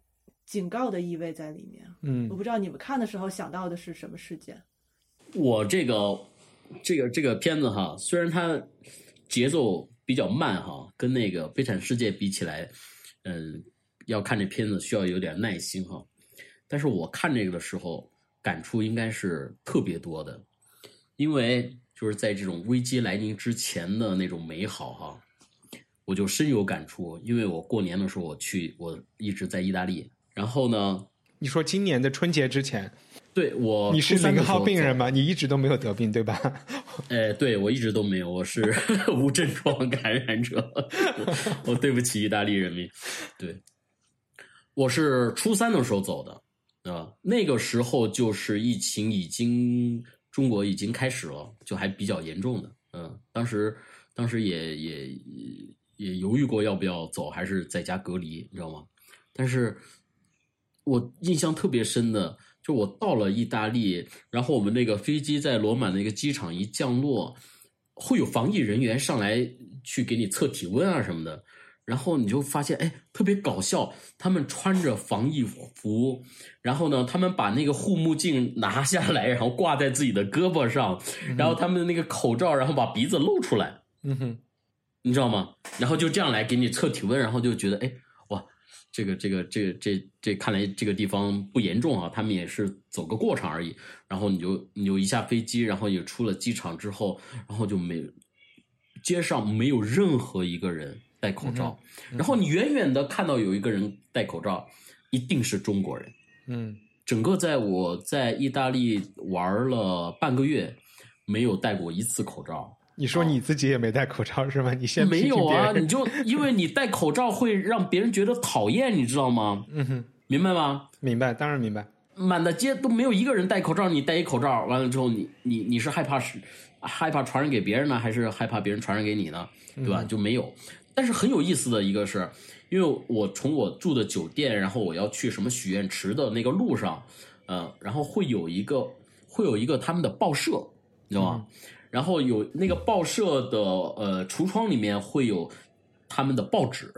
警告的意味在里面。嗯我不知道你们看的时候想到的是什么事件？我这个这个这个片子哈，虽然它节奏比较慢哈，跟那个《悲惨世界》比起来，嗯，要看这片子需要有点耐心哈。但是我看这个的时候，感触应该是特别多的，因为就是在这种危机来临之前的那种美好哈，我就深有感触。因为我过年的时候我去，我一直在意大利，然后呢，你说今年的春节之前，对我你是零号病人吗？你一直都没有得病，对吧？[LAUGHS] 哎，对我一直都没有，我是 [LAUGHS] 无症状感染者，我我对不起意大利人民。对，我是初三的时候走的啊，那个时候就是疫情已经中国已经开始了，就还比较严重的。嗯，当时当时也也也也犹豫过要不要走，还是在家隔离，你知道吗？但是我印象特别深的，就我到了意大利，然后我们那个飞机在罗马那个机场一降落，会有防疫人员上来去给你测体温啊什么的，然后你就发现，哎，特别搞笑，他们穿着防疫服，然后呢，他们把那个护目镜拿下来，然后挂在自己的胳膊上，然后他们的那个口罩，然后把鼻子露出来，嗯哼，你知道吗？然后就这样来给你测体温，然后就觉得，哎，哇，这个这个这个这这看来这个地方不严重啊，他们也是走个过场而已。然后你就你就一下飞机，然后也出了机场之后，然后就没街上没有任何一个人戴口罩，然后你远远的看到有一个人戴口罩，一定是中国人。嗯整个在我在意大利玩了半个月，没有戴过一次口罩。你说你自己也没戴口罩是吗？你先批评没有啊，你就 [LAUGHS] 因为你戴口罩会让别人觉得讨厌，你知道吗？嗯哼，明白吗？明白，当然明白。满大街都没有一个人戴口罩，你戴一口罩，完了之后你，你你是害怕是害怕传染给别人呢，还是害怕别人传染给你呢？对吧？就没有。但是很有意思的一个是，因为我从我住的酒店，然后我要去什么许愿池的那个路上，呃，然后会有一个会有一个他们的报社，你知道吗？然后有那个报社的呃橱窗里面会有他们的报纸，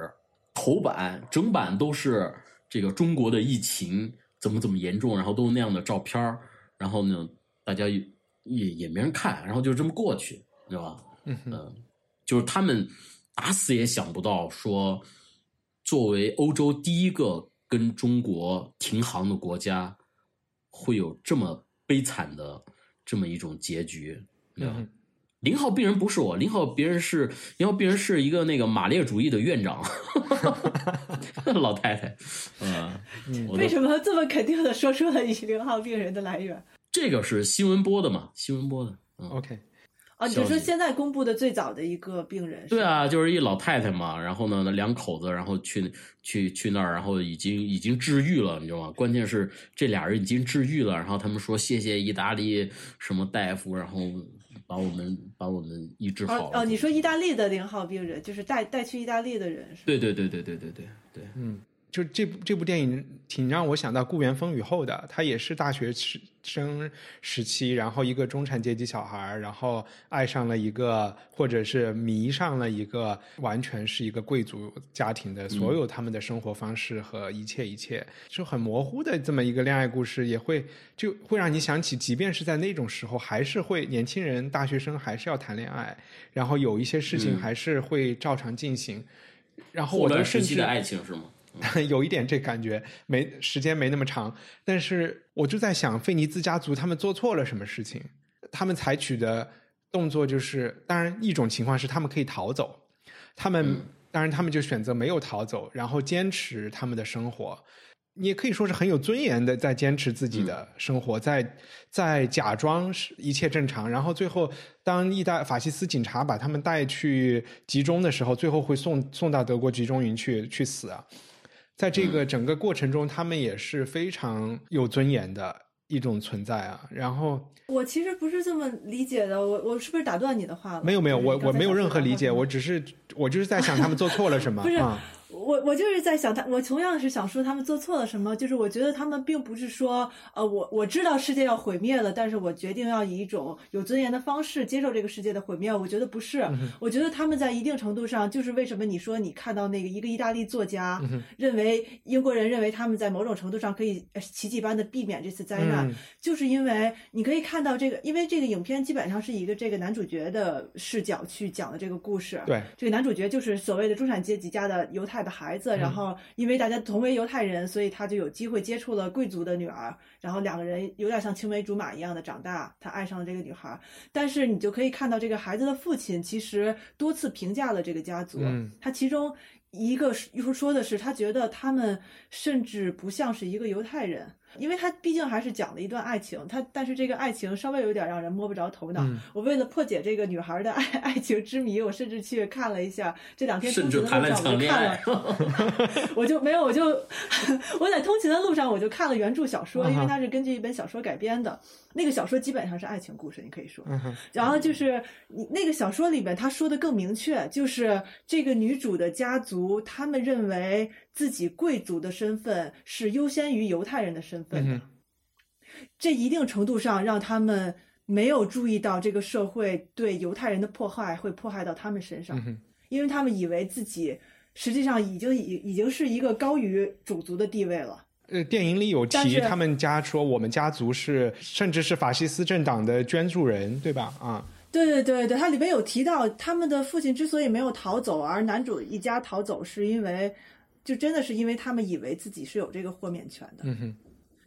头版整版都是这个中国的疫情怎么怎么严重，然后都是那样的照片儿然后呢，大家也也也没人看，然后就这么过去，对吧？嗯，就是他们打死也想不到说，作为欧洲第一个跟中国停航的国家，会有这么悲惨的这么一种结局，对吧？嗯零号病人不是我，零号别人是零号病人是一个那个马列主义的院长，[LAUGHS] 老太太，[LAUGHS] 嗯，为什么这么肯定的说出了你零号病人的来源？这个是新闻播的嘛？新闻播的，嗯，OK，啊，你就说现在公布的最早的一个病人？对，啊，就是一老太太嘛，然后呢，那两口子，然后去去去那儿，然后已经已经治愈了，你知道吗？关键是这俩人已经治愈了，然后他们说谢谢意大利什么大夫，然后把我们把我们医治好了。哦哦，你说意大利的零号病人，就是带带去意大利的人是吧？对对对对对对对对，嗯，就这部这部电影挺让我想到《故园风雨后》的，他也是大学时生时期，然后一个中产阶级小孩，然后爱上了一个或者是迷上了一个完全是一个贵族家庭的所有他们的生活方式和一切一切，就很模糊的这么一个恋爱故事，也会就会让你想起，即便是在那种时候，还是会年轻人大学生还是要谈恋爱，然后有一些事情嗯还是会照常进行。然后我后都甚至爱情是吗？[LAUGHS] 有一点这感觉，没时间没那么长，但是我就在想，费尼兹家族他们做错了什么事情？他们采取的动作就是，当然一种情况是他们可以逃走，他们、嗯当然他们就选择没有逃走，然后坚持他们的生活。你也可以说是很有尊严的在坚持自己的生活，在在假装是一切正常，然后最后当意大法西斯警察把他们带去集中的时候，最后会送送到德国集中营去去死啊。在这个整个过程中，他们也是非常有尊严的一种存在啊。然后我其实不是这么理解的，我我是不是打断你的话了？没有没有，我我没有任何理解，我只是我就是在想他们做错了什么不是啊。我我就是在想他，我同样是想说他们做错了什么，就是我觉得他们并不是说，呃，我我知道世界要毁灭了，但是我决定要以一种有尊严的方式接受这个世界的毁灭。我觉得不是，我觉得他们在一定程度上，就是为什么你说你看到那个一个意大利作家、认为英国人认为他们在某种程度上可以呃奇迹般的避免这次灾难，嗯就是因为你可以看到这个，因为这个影片基本上是以一个这个男主角的视角去讲的这个故事。对，这个男主角就是所谓的中产阶级家的犹太的孩子，然后因为大家同为犹太人，所以他就有机会接触了贵族的女儿，然后两个人有点像青梅竹马一样的长大，他爱上了这个女孩。但是你就可以看到这个孩子的父亲其实多次评价了这个家族，嗯他其中一个是又说的是他觉得他们甚至不像是一个犹太人。因为它毕竟还是讲了一段爱情，它但是这个爱情稍微有点让人摸不着头脑。嗯我为了破解这个女孩的 [LAUGHS] 爱爱情之谜，我甚至去看了一下这两天通勤的路上，我就看了，[LAUGHS] 我就没有，我就我在通勤的路上我就看了原著小说，因为它是根据一本小说改编的。那个小说基本上是爱情故事，你可以说。然后就是你那个小说里边，他说的更明确，就是这个女主的家族，他们认为自己贵族的身份是优先于犹太人的身份的。嗯这一定程度上让他们没有注意到这个社会对犹太人的迫害会迫害到他们身上，因为他们以为自己实际上已经已已经是一个高于种族的地位了。呃，电影里有提他们家说我们家族是甚至是法西斯政党的捐助人，对吧？啊，对对对对，它里面有提到他们的父亲之所以没有逃走，而男主一家逃走，是因为就真的是因为他们以为自己是有这个豁免权的。嗯哼。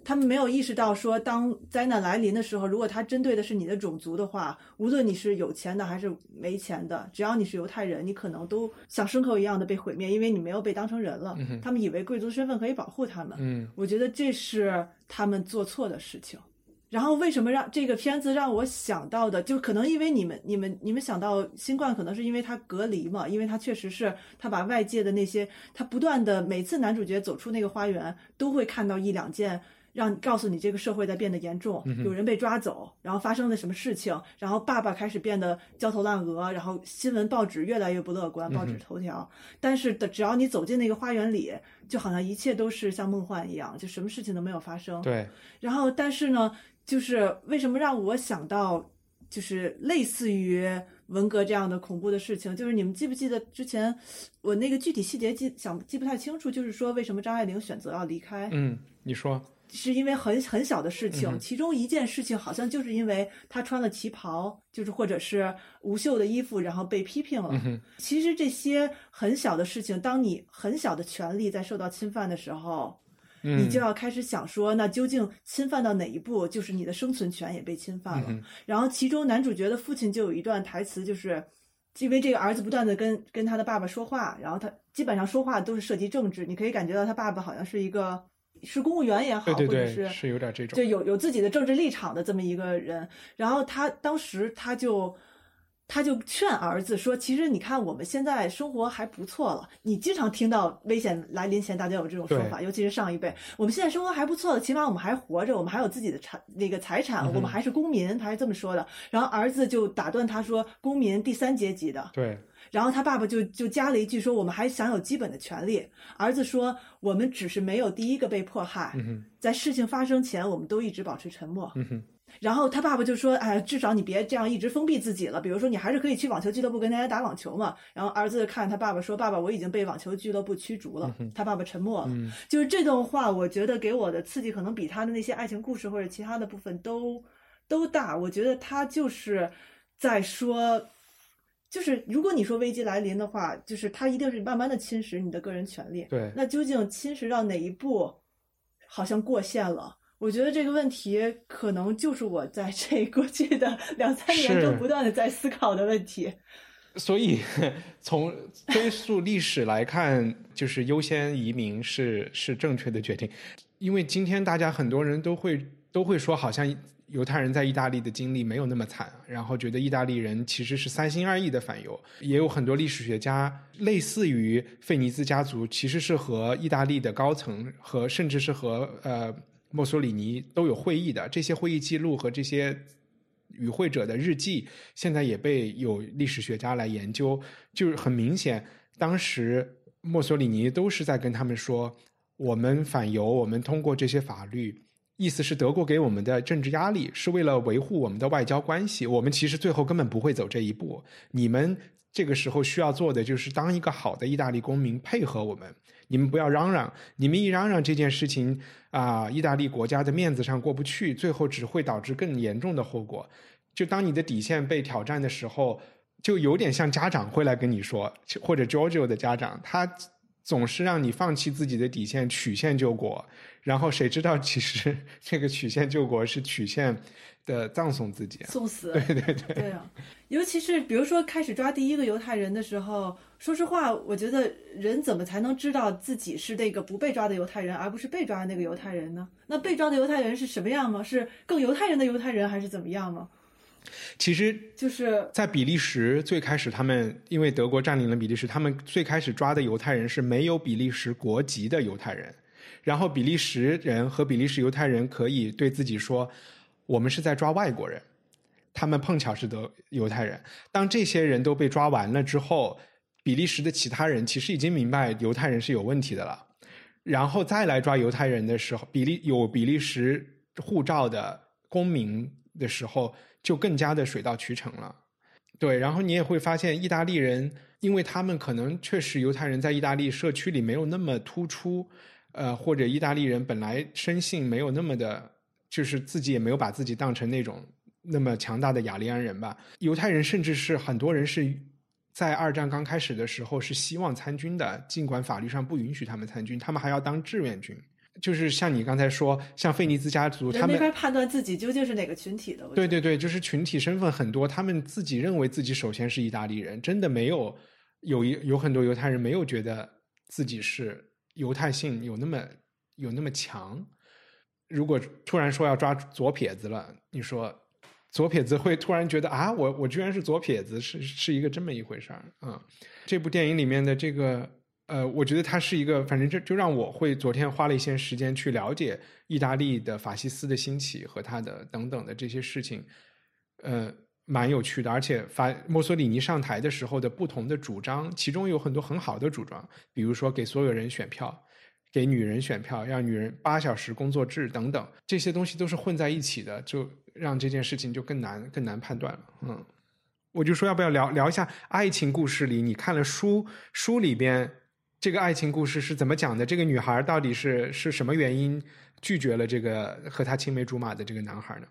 他们没有意识到，说当灾难来临的时候，如果他针对的是你的种族的话，无论你是有钱的还是没钱的，只要你是犹太人，你可能都像牲口一样的被毁灭，因为你没有被当成人了。他们以为贵族身份可以保护他们。嗯，我觉得这是他们做错的事情。然后为什么让这个片子让我想到的，就可能因为你们、你们、你们想到新冠，可能是因为它隔离嘛？因为它确实是它把外界的那些，它不断的每次男主角走出那个花园，都会看到一两件。让告诉你这个社会在变得严重，有人被抓走，然后发生了什么事情，然后爸爸开始变得焦头烂额，然后新闻报纸越来越不乐观，报纸头条。但是的，只要你走进那个花园里，就好像一切都是像梦幻一样，就什么事情都没有发生。对。然后，但是呢，就是为什么让我想到，就是类似于文革这样的恐怖的事情？就是你们记不记得之前我那个具体细节记想记不太清楚，就是说为什么张爱玲选择要离开？嗯，你说。是因为很很小的事情，其中一件事情好像就是因为她穿了旗袍，就是或者是无袖的衣服，然后被批评了。其实这些很小的事情，当你很小的权利在受到侵犯的时候，你就要开始想说，那究竟侵犯到哪一步，就是你的生存权也被侵犯了。然后其中男主角的父亲就有一段台词，就是因为这个儿子不断的跟跟他的爸爸说话，然后他基本上说话都是涉及政治，你可以感觉到他爸爸好像是一个。是公务员也好，或者是是有点这种，就有有自己的政治立场的这么一个人。然后他当时他就他就劝儿子说：“其实你看我们现在生活还不错了。你经常听到危险来临前大家有这种说法，尤其是上一辈。我们现在生活还不错了，起码我们还活着，我们还有自己的产那个财产，我们还是公民。”他是这么说的。然后儿子就打断他说：“公民第三阶级的。”对。然后他爸爸就就加了一句说：“我们还享有基本的权利。”儿子说：“我们只是没有第一个被迫害，在事情发生前，我们都一直保持沉默。”然后他爸爸就说：“哎，至少你别这样一直封闭自己了。比如说，你还是可以去网球俱乐部跟大家打网球嘛。”然后儿子看他爸爸说：“爸爸，我已经被网球俱乐部驱逐了。”他爸爸沉默了。就是这段话，我觉得给我的刺激可能比他的那些爱情故事或者其他的部分都都大。我觉得他就是在说。就是如果你说危机来临的话，就是他一定是慢慢的侵蚀你的个人权利。对，那究竟侵蚀到哪一步，好像过线了？我觉得这个问题可能就是我在这过去的 [LAUGHS] 两三年中不断的在思考的问题。所以从追溯历史来看，就是优先移民是是正确的决定，因为今天大家很多人都会都会说，好像。犹太人在意大利的经历没有那么惨，然后觉得意大利人其实是三心二意的反犹，也有很多历史学家类似于费尼兹家族，其实是和意大利的高层和甚至是和呃墨索里尼都有会议的，这些会议记录和这些与会者的日记，现在也被有历史学家来研究，就是很明显，当时墨索里尼都是在跟他们说，我们反犹，我们通过这些法律。意思是德国给我们的政治压力是为了维护我们的外交关系，我们其实最后根本不会走这一步。你们这个时候需要做的就是当一个好的意大利公民，配合我们。你们不要嚷嚷，你们一嚷嚷这件事情啊，意大利国家的面子上过不去，最后只会导致更严重的后果。就当你的底线被挑战的时候，就有点像家长会来跟你说，或者 Giorgio 的家长，他总是让你放弃自己的底线，曲线救国。然后谁知道，其实这个曲线救国是曲线的葬送自己，送死。[LAUGHS] 对对对。对啊，尤其是比如说开始抓第一个犹太人的时候，说实话，我觉得人怎么才能知道自己是那个不被抓的犹太人，而不是被抓的那个犹太人呢？那被抓的犹太人是什么样吗？是更犹太人的犹太人，还是怎么样吗？其实就是在比利时最开始，他们因为德国占领了比利时，他们最开始抓的犹太人是没有比利时国籍的犹太人。然后比利时人和比利时犹太人可以对自己说：“我们是在抓外国人。”他们碰巧是德犹太人。当这些人都被抓完了之后，比利时的其他人其实已经明白犹太人是有问题的了。然后再来抓犹太人的时候，比利有比利时护照的公民的时候，就更加的水到渠成了。对，然后你也会发现，意大利人，因为他们可能确实犹太人在意大利社区里没有那么突出，呃，或者意大利人本来生性没有那么的，就是自己也没有把自己当成那种那么强大的雅利安人吧。犹太人甚至是很多人是在二战刚开始的时候是希望参军的，尽管法律上不允许他们参军，他们还要当志愿军。就是像你刚才说，像费尼兹家族，他们没法判断自己究竟是哪个群体的。对对对，就是群体身份很多，他们自己认为自己首先是意大利人，真的没有有一有很多犹太人没有觉得自己是犹太性有那么有那么强。如果突然说要抓左撇子了，你说左撇子会突然觉得啊，我我居然是左撇子，是是一个这么一回事儿啊。这部电影里面的这个。呃，我觉得它是一个，反正就就让我会昨天花了一些时间去了解意大利的法西斯的兴起和它的等等的这些事情，呃，蛮有趣的。而且法墨索里尼上台的时候的不同的主张，其中有很多很好的主张，比如说给所有人选票，给女人选票，让女人八小时工作制等等，这些东西都是混在一起的，就让这件事情就更难更难判断了。嗯，我就说要不要聊聊一下爱情故事里，你看了书书里边。这个爱情故事是怎么讲的？这个女孩到底是是什么原因拒绝了这个和她青梅竹马的这个男孩呢？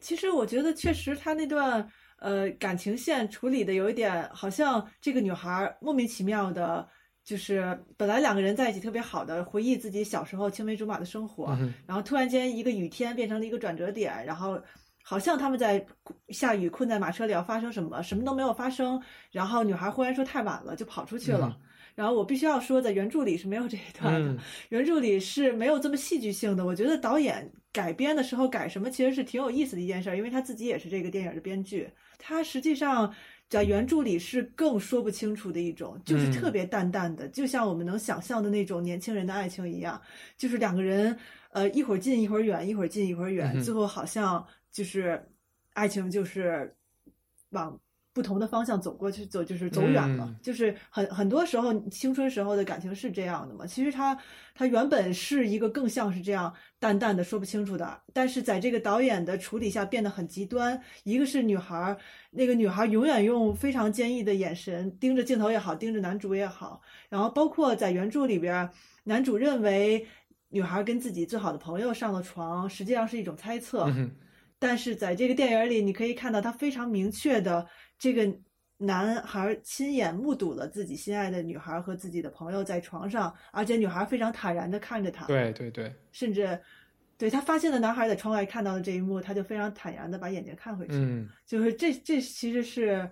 其实我觉得，确实他那段呃感情线处理的有一点，好像这个女孩莫名其妙的，就是本来两个人在一起特别好的，回忆自己小时候青梅竹马的生活，然后突然间一个雨天变成了一个转折点，然后好像他们在下雨困在马车里要发生什么，什么都没有发生，然后女孩忽然说太晚了，就跑出去了。然后我必须要说，在原著里是没有这一段的，原著里是没有这么戏剧性的。我觉得导演改编的时候改什么，其实是挺有意思的一件事儿，因为他自己也是这个电影的编剧。他实际上在原著里是更说不清楚的一种，就是特别淡淡的，就像我们能想象的那种年轻人的爱情一样，就是两个人呃一会儿近一会儿远，一会儿近一会儿远，最后好像就是爱情就是往。不同的方向走过去，走就是走远了，就是很很多时候青春时候的感情是这样的嘛。其实他他原本是一个更像是这样淡淡的说不清楚的，但是在这个导演的处理下变得很极端。一个是女孩，那个女孩永远用非常坚毅的眼神盯着镜头也好，盯着男主也好。然后包括在原著里边，男主认为女孩跟自己最好的朋友上了床，实际上是一种猜测。但是在这个电影里，你可以看到他非常明确的。这个男孩亲眼目睹了自己心爱的女孩和自己的朋友在床上，而且女孩非常坦然的看着他。对对对，甚至对他发现了男孩在窗外看到的这一幕，他就非常坦然的把眼睛看回去。嗯，就是这这其实是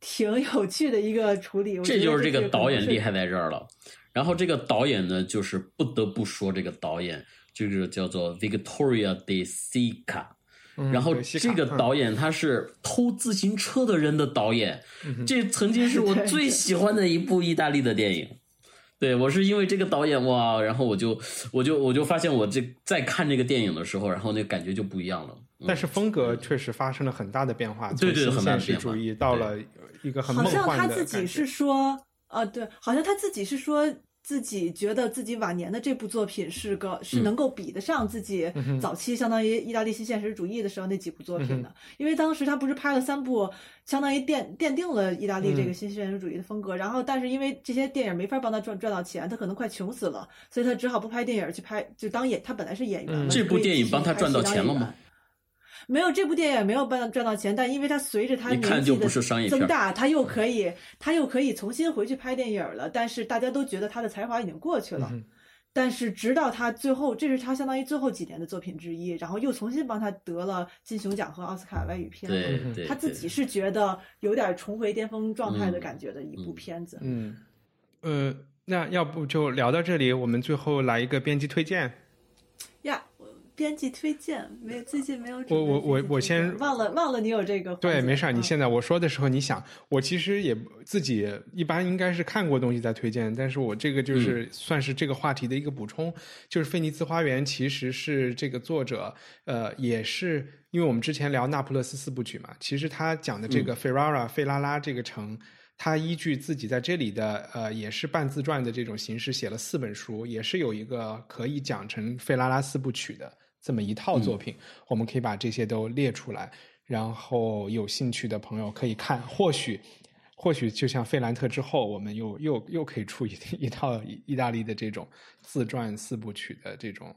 挺有趣的一个处理。这就是这个导演厉害在这儿了。然后这个导演呢，就是不得不说这个导演就是叫做 Victoria De Sica。然后这个导演他是偷自行车的人的导演，这曾经是我最喜欢的一部意大利的电影。对我是因为这个导演哇，然后我就我就我就发现我这在看这个电影的时候，然后那感觉就不一样了。但是风格确实发生了很大的变化，对对，从现实主义到了一个很梦幻的。好像他自己是说，呃，对，好像他自己是说。自己觉得自己晚年的这部作品是个是能够比得上自己早期相当于意大利新现实主义的时候那几部作品的，因为当时他不是拍了三部，相当于奠奠定了意大利这个新现实主义的风格。然后，但是因为这些电影没法帮他赚赚到钱，他可能快穷死了，所以他只好不拍电影去拍，就当演。他本来是演员，这部电影帮他赚到钱了吗？没有这部电影没有办赚到钱，但因为他随着他年纪的增大，他又可以他又可以重新回去拍电影了。但是大家都觉得他的才华已经过去了。但是直到他最后，这是他相当于最后几年的作品之一，然后又重新帮他得了金熊奖和奥斯卡外语片。他自己是觉得有点重回巅峰状态的感觉的一部片子。嗯，呃，那要不就聊到这里，我们最后来一个编辑推荐。呀。编辑推荐没？最近没有。我我我我先忘了忘了你有这个。对，没事儿。你现在我说的时候，你想，我其实也自己一般应该是看过东西再推荐，但是我这个就是算是这个话题的一个补充。就是《菲尼兹花园》其实是这个作者，呃，也是因为我们之前聊那不勒斯四部曲嘛，其实他讲的这个费拉拉费拉拉这个城，他依据自己在这里的呃也是半自传的这种形式写了四本书，也是有一个可以讲成费拉拉四部曲的。这么一套作品，我们可以把这些都列出来，然后有兴趣的朋友可以看，或许。或许就像费兰特之后，我们又又又可以出一一套意大利的这种自传四部曲的这种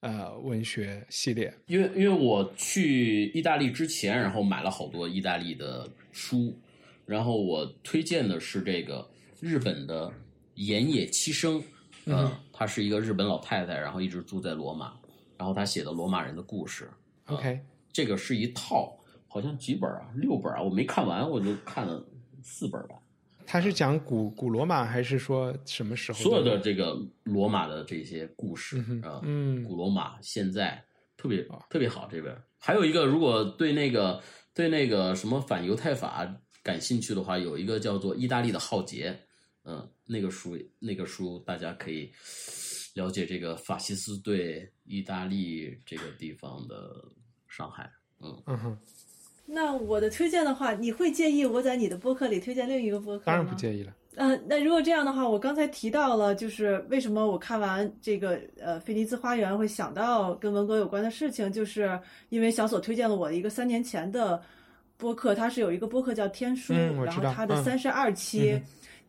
呃文学系列。因为因为我去意大利之前，然后买了好多意大利的书，然后我推荐的是这个日本的岩野七生，嗯，她是一个日本老太太，然后一直住在罗马，然后他写的罗马人的故事。OK，这个是一套，好像几本啊，六本啊，我没看完，我就看了。四本吧，他是讲古古罗马还是说什么时候？所有的这个罗马的这些故事啊，嗯，古罗马现在特别特别好。这边还有一个，如果对那个对那个什么反犹太法感兴趣的话，有一个叫做《意大利的浩劫》，嗯，那个书那个书大家可以了解这个法西斯对意大利这个地方的伤害。嗯嗯哼。那我的推荐的话，你会介意我在你的播客里推荐另一个播客当然不介意了。嗯，那如果这样的话，我刚才提到了，就是为什么我看完这个呃《菲尼兹花园》会想到跟文革有关的事情，就是因为小索推荐了我一个三年前的播客，它是有一个播客叫天书，然后它的三十二期，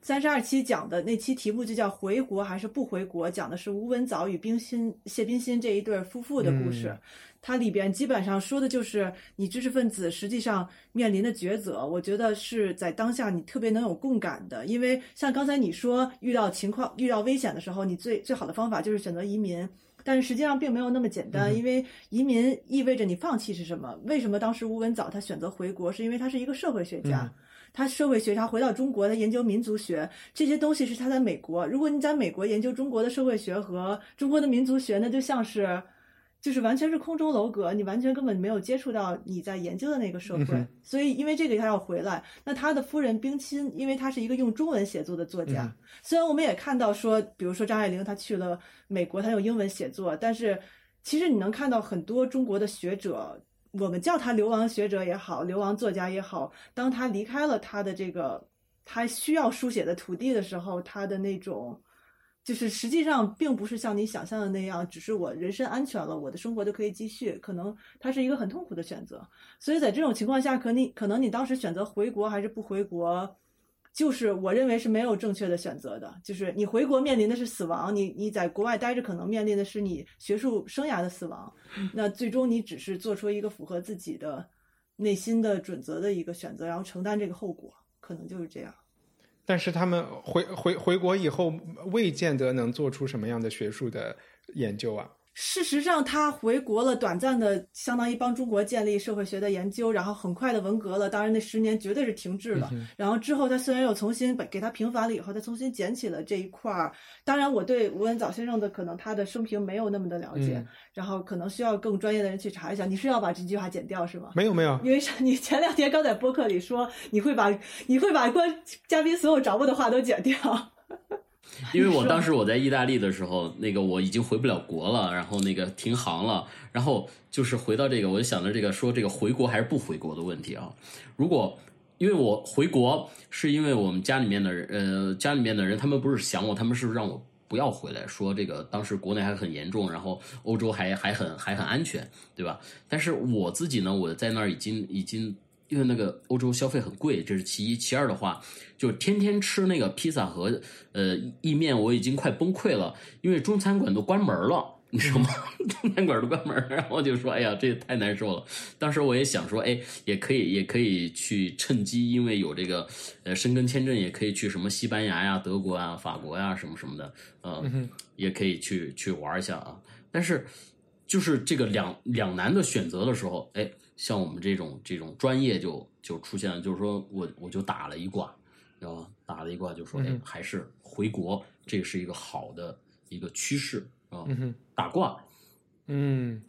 三十二期讲的那期题目就叫“回国还是不回国”，讲的是吴文藻与冰心谢冰心这一对夫妇的故事。它里边基本上说的就是你知识分子实际上面临的抉择，我觉得是在当下你特别能有共感的，因为像刚才你说遇到情况、遇到危险的时候，你最最好的方法就是选择移民，但是实际上并没有那么简单，因为移民意味着你放弃是什么？为什么当时吴文藻他选择回国？是因为他是一个社会学家，他社会学他回到中国，他研究民族学这些东西是他在美国。如果你在美国研究中国的社会学和中国的民族学，那就像是。就是完全是空中楼阁，你完全根本没有接触到你在研究的那个社会，所以因为这个他要回来。那他的夫人冰清，因为他是一个用中文写作的作家，虽然我们也看到说，比如说张爱玲她去了美国，她用英文写作，但是其实你能看到很多中国的学者，我们叫他流亡学者也好，流亡作家也好，当他离开了他的这个他需要书写的土地的时候，他的那种。就是实际上并不是像你想象的那样，只是我人身安全了，我的生活就可以继续。可能他是一个很痛苦的选择，所以在这种情况下，可你可能你当时选择回国还是不回国，就是我认为是没有正确的选择的。就是你回国面临的是死亡，你你在国外待着可能面临的是你学术生涯的死亡。[LAUGHS] 那最终你只是做出一个符合自己的内心的准则的一个选择，然后承担这个后果，可能就是这样。但是他们回回回国以后，未见得能做出什么样的学术的研究啊。事实上，他回国了，短暂的相当于帮中国建立社会学的研究，然后很快的文革了。当然，那十年绝对是停滞了。然后之后，他虽然又重新给给他平反了以后，他重新捡起了这一块儿。当然，我对吴文藻先生的可能他的生平没有那么的了解，然后可能需要更专业的人去查一下。你是要把这句话剪掉是吗？没有没有，因为你前两天刚在播客里说你会把你会把关嘉宾所有掌握的话都剪掉。因为我当时我在意大利的时候，那个我已经回不了国了，然后那个停航了，然后就是回到这个，我就想着这个说这个回国还是不回国的问题啊。如果因为我回国是因为我们家里面的人，呃，家里面的人他们不是想我，他们是让我不要回来，说这个当时国内还很严重，然后欧洲还还很还很安全，对吧？但是我自己呢，我在那儿已经已经。因为那个欧洲消费很贵，这是其一。其二的话，就天天吃那个披萨和呃意面，我已经快崩溃了。因为中餐馆都关门了，你知道吗？[LAUGHS] 中餐馆都关门，然后就说：“哎呀，这也太难受了。”当时我也想说：“哎，也可以，也可以去趁机，因为有这个呃申根签证，也可以去什么西班牙呀、德国啊、法国呀什么什么的，嗯，也可以去去玩一下啊。但是就是这个两两难的选择的时候，哎。像我们这种这种专业就就出现了，就是说我我就打了一卦，知道吧？打了一卦就说，哎，还是回国，这是一个好的一个趋势啊。打卦，嗯，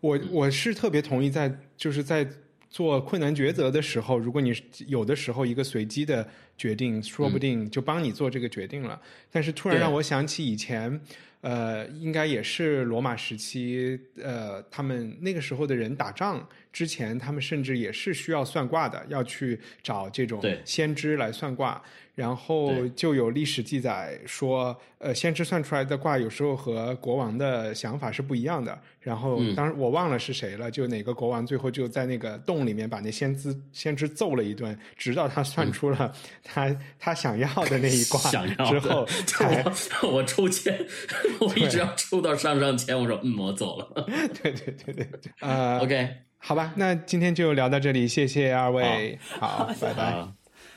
我我是特别同意，在就是在做困难抉择的时候，如果你有的时候一个随机的决定，说不定就帮你做这个决定了。但是突然让我想起以前。呃，应该也是罗马时期，呃，他们那个时候的人打仗之前，他们甚至也是需要算卦的，要去找这种对先知来算卦。然后就有历史记载说，呃，先知算出来的卦有时候和国王的想法是不一样的。然后嗯当然我忘了是谁了，就哪个国王最后就在那个洞里面把那先知先知揍了一顿，直到他算出了他、他想要的那一卦之后，才 [LAUGHS] 我我抽签，[LAUGHS] 我一直要抽到上上签，我说嗯，我走了。对对对对对，[LAUGHS] 呃 OK，好吧，那今天就聊到这里，谢谢二位，好，拜拜。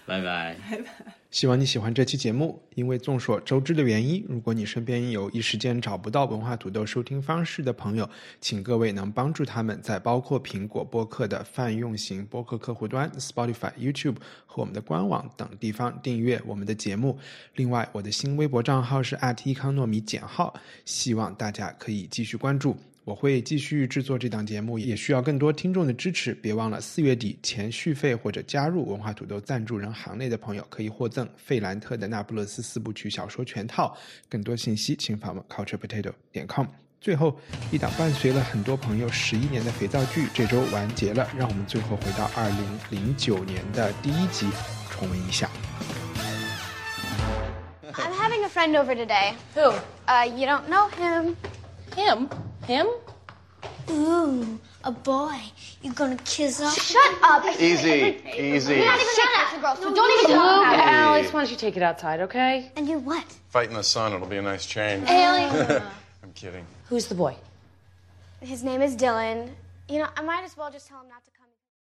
拜拜，拜拜。希望你喜欢这期节目，因为众所周知的原因，如果你身边有一时间找不到文化土豆收听方式的朋友，请各位能帮助他们在包括苹果播客的泛用型播客客户端、Spotify、YouTube 和我们的官网等地方订阅我们的节目。另外，我的新微博账号是伊康糯米减号，希望大家可以继续关注。我会继续制作这档节目，也需要更多听众的支持。别忘了四月底前续费或者加入文化土豆赞助人行列的朋友，可以获赠费兰特的《那不勒斯四部曲》小说全套。更多信息请访问 culturepotato 点 com。最后，一档伴随了很多朋友十一年的肥皂剧这周完结了，让我们最后回到二零零九年的第一集，重温一下。I'm having a friend over today. Who? Uh, you don't know him. Him? Him? Ooh, a boy. You're gonna kiss him? Shut up! Easy, easy. You're not even that kind of girl, so don't even talk Luke, about it. Alex, why don't you take it outside, okay? And you what? Fight in the sun, it'll be a nice change. Alien. [LAUGHS] I'm kidding. Who's the boy? His name is Dylan. You know, I might as well just tell him not to come.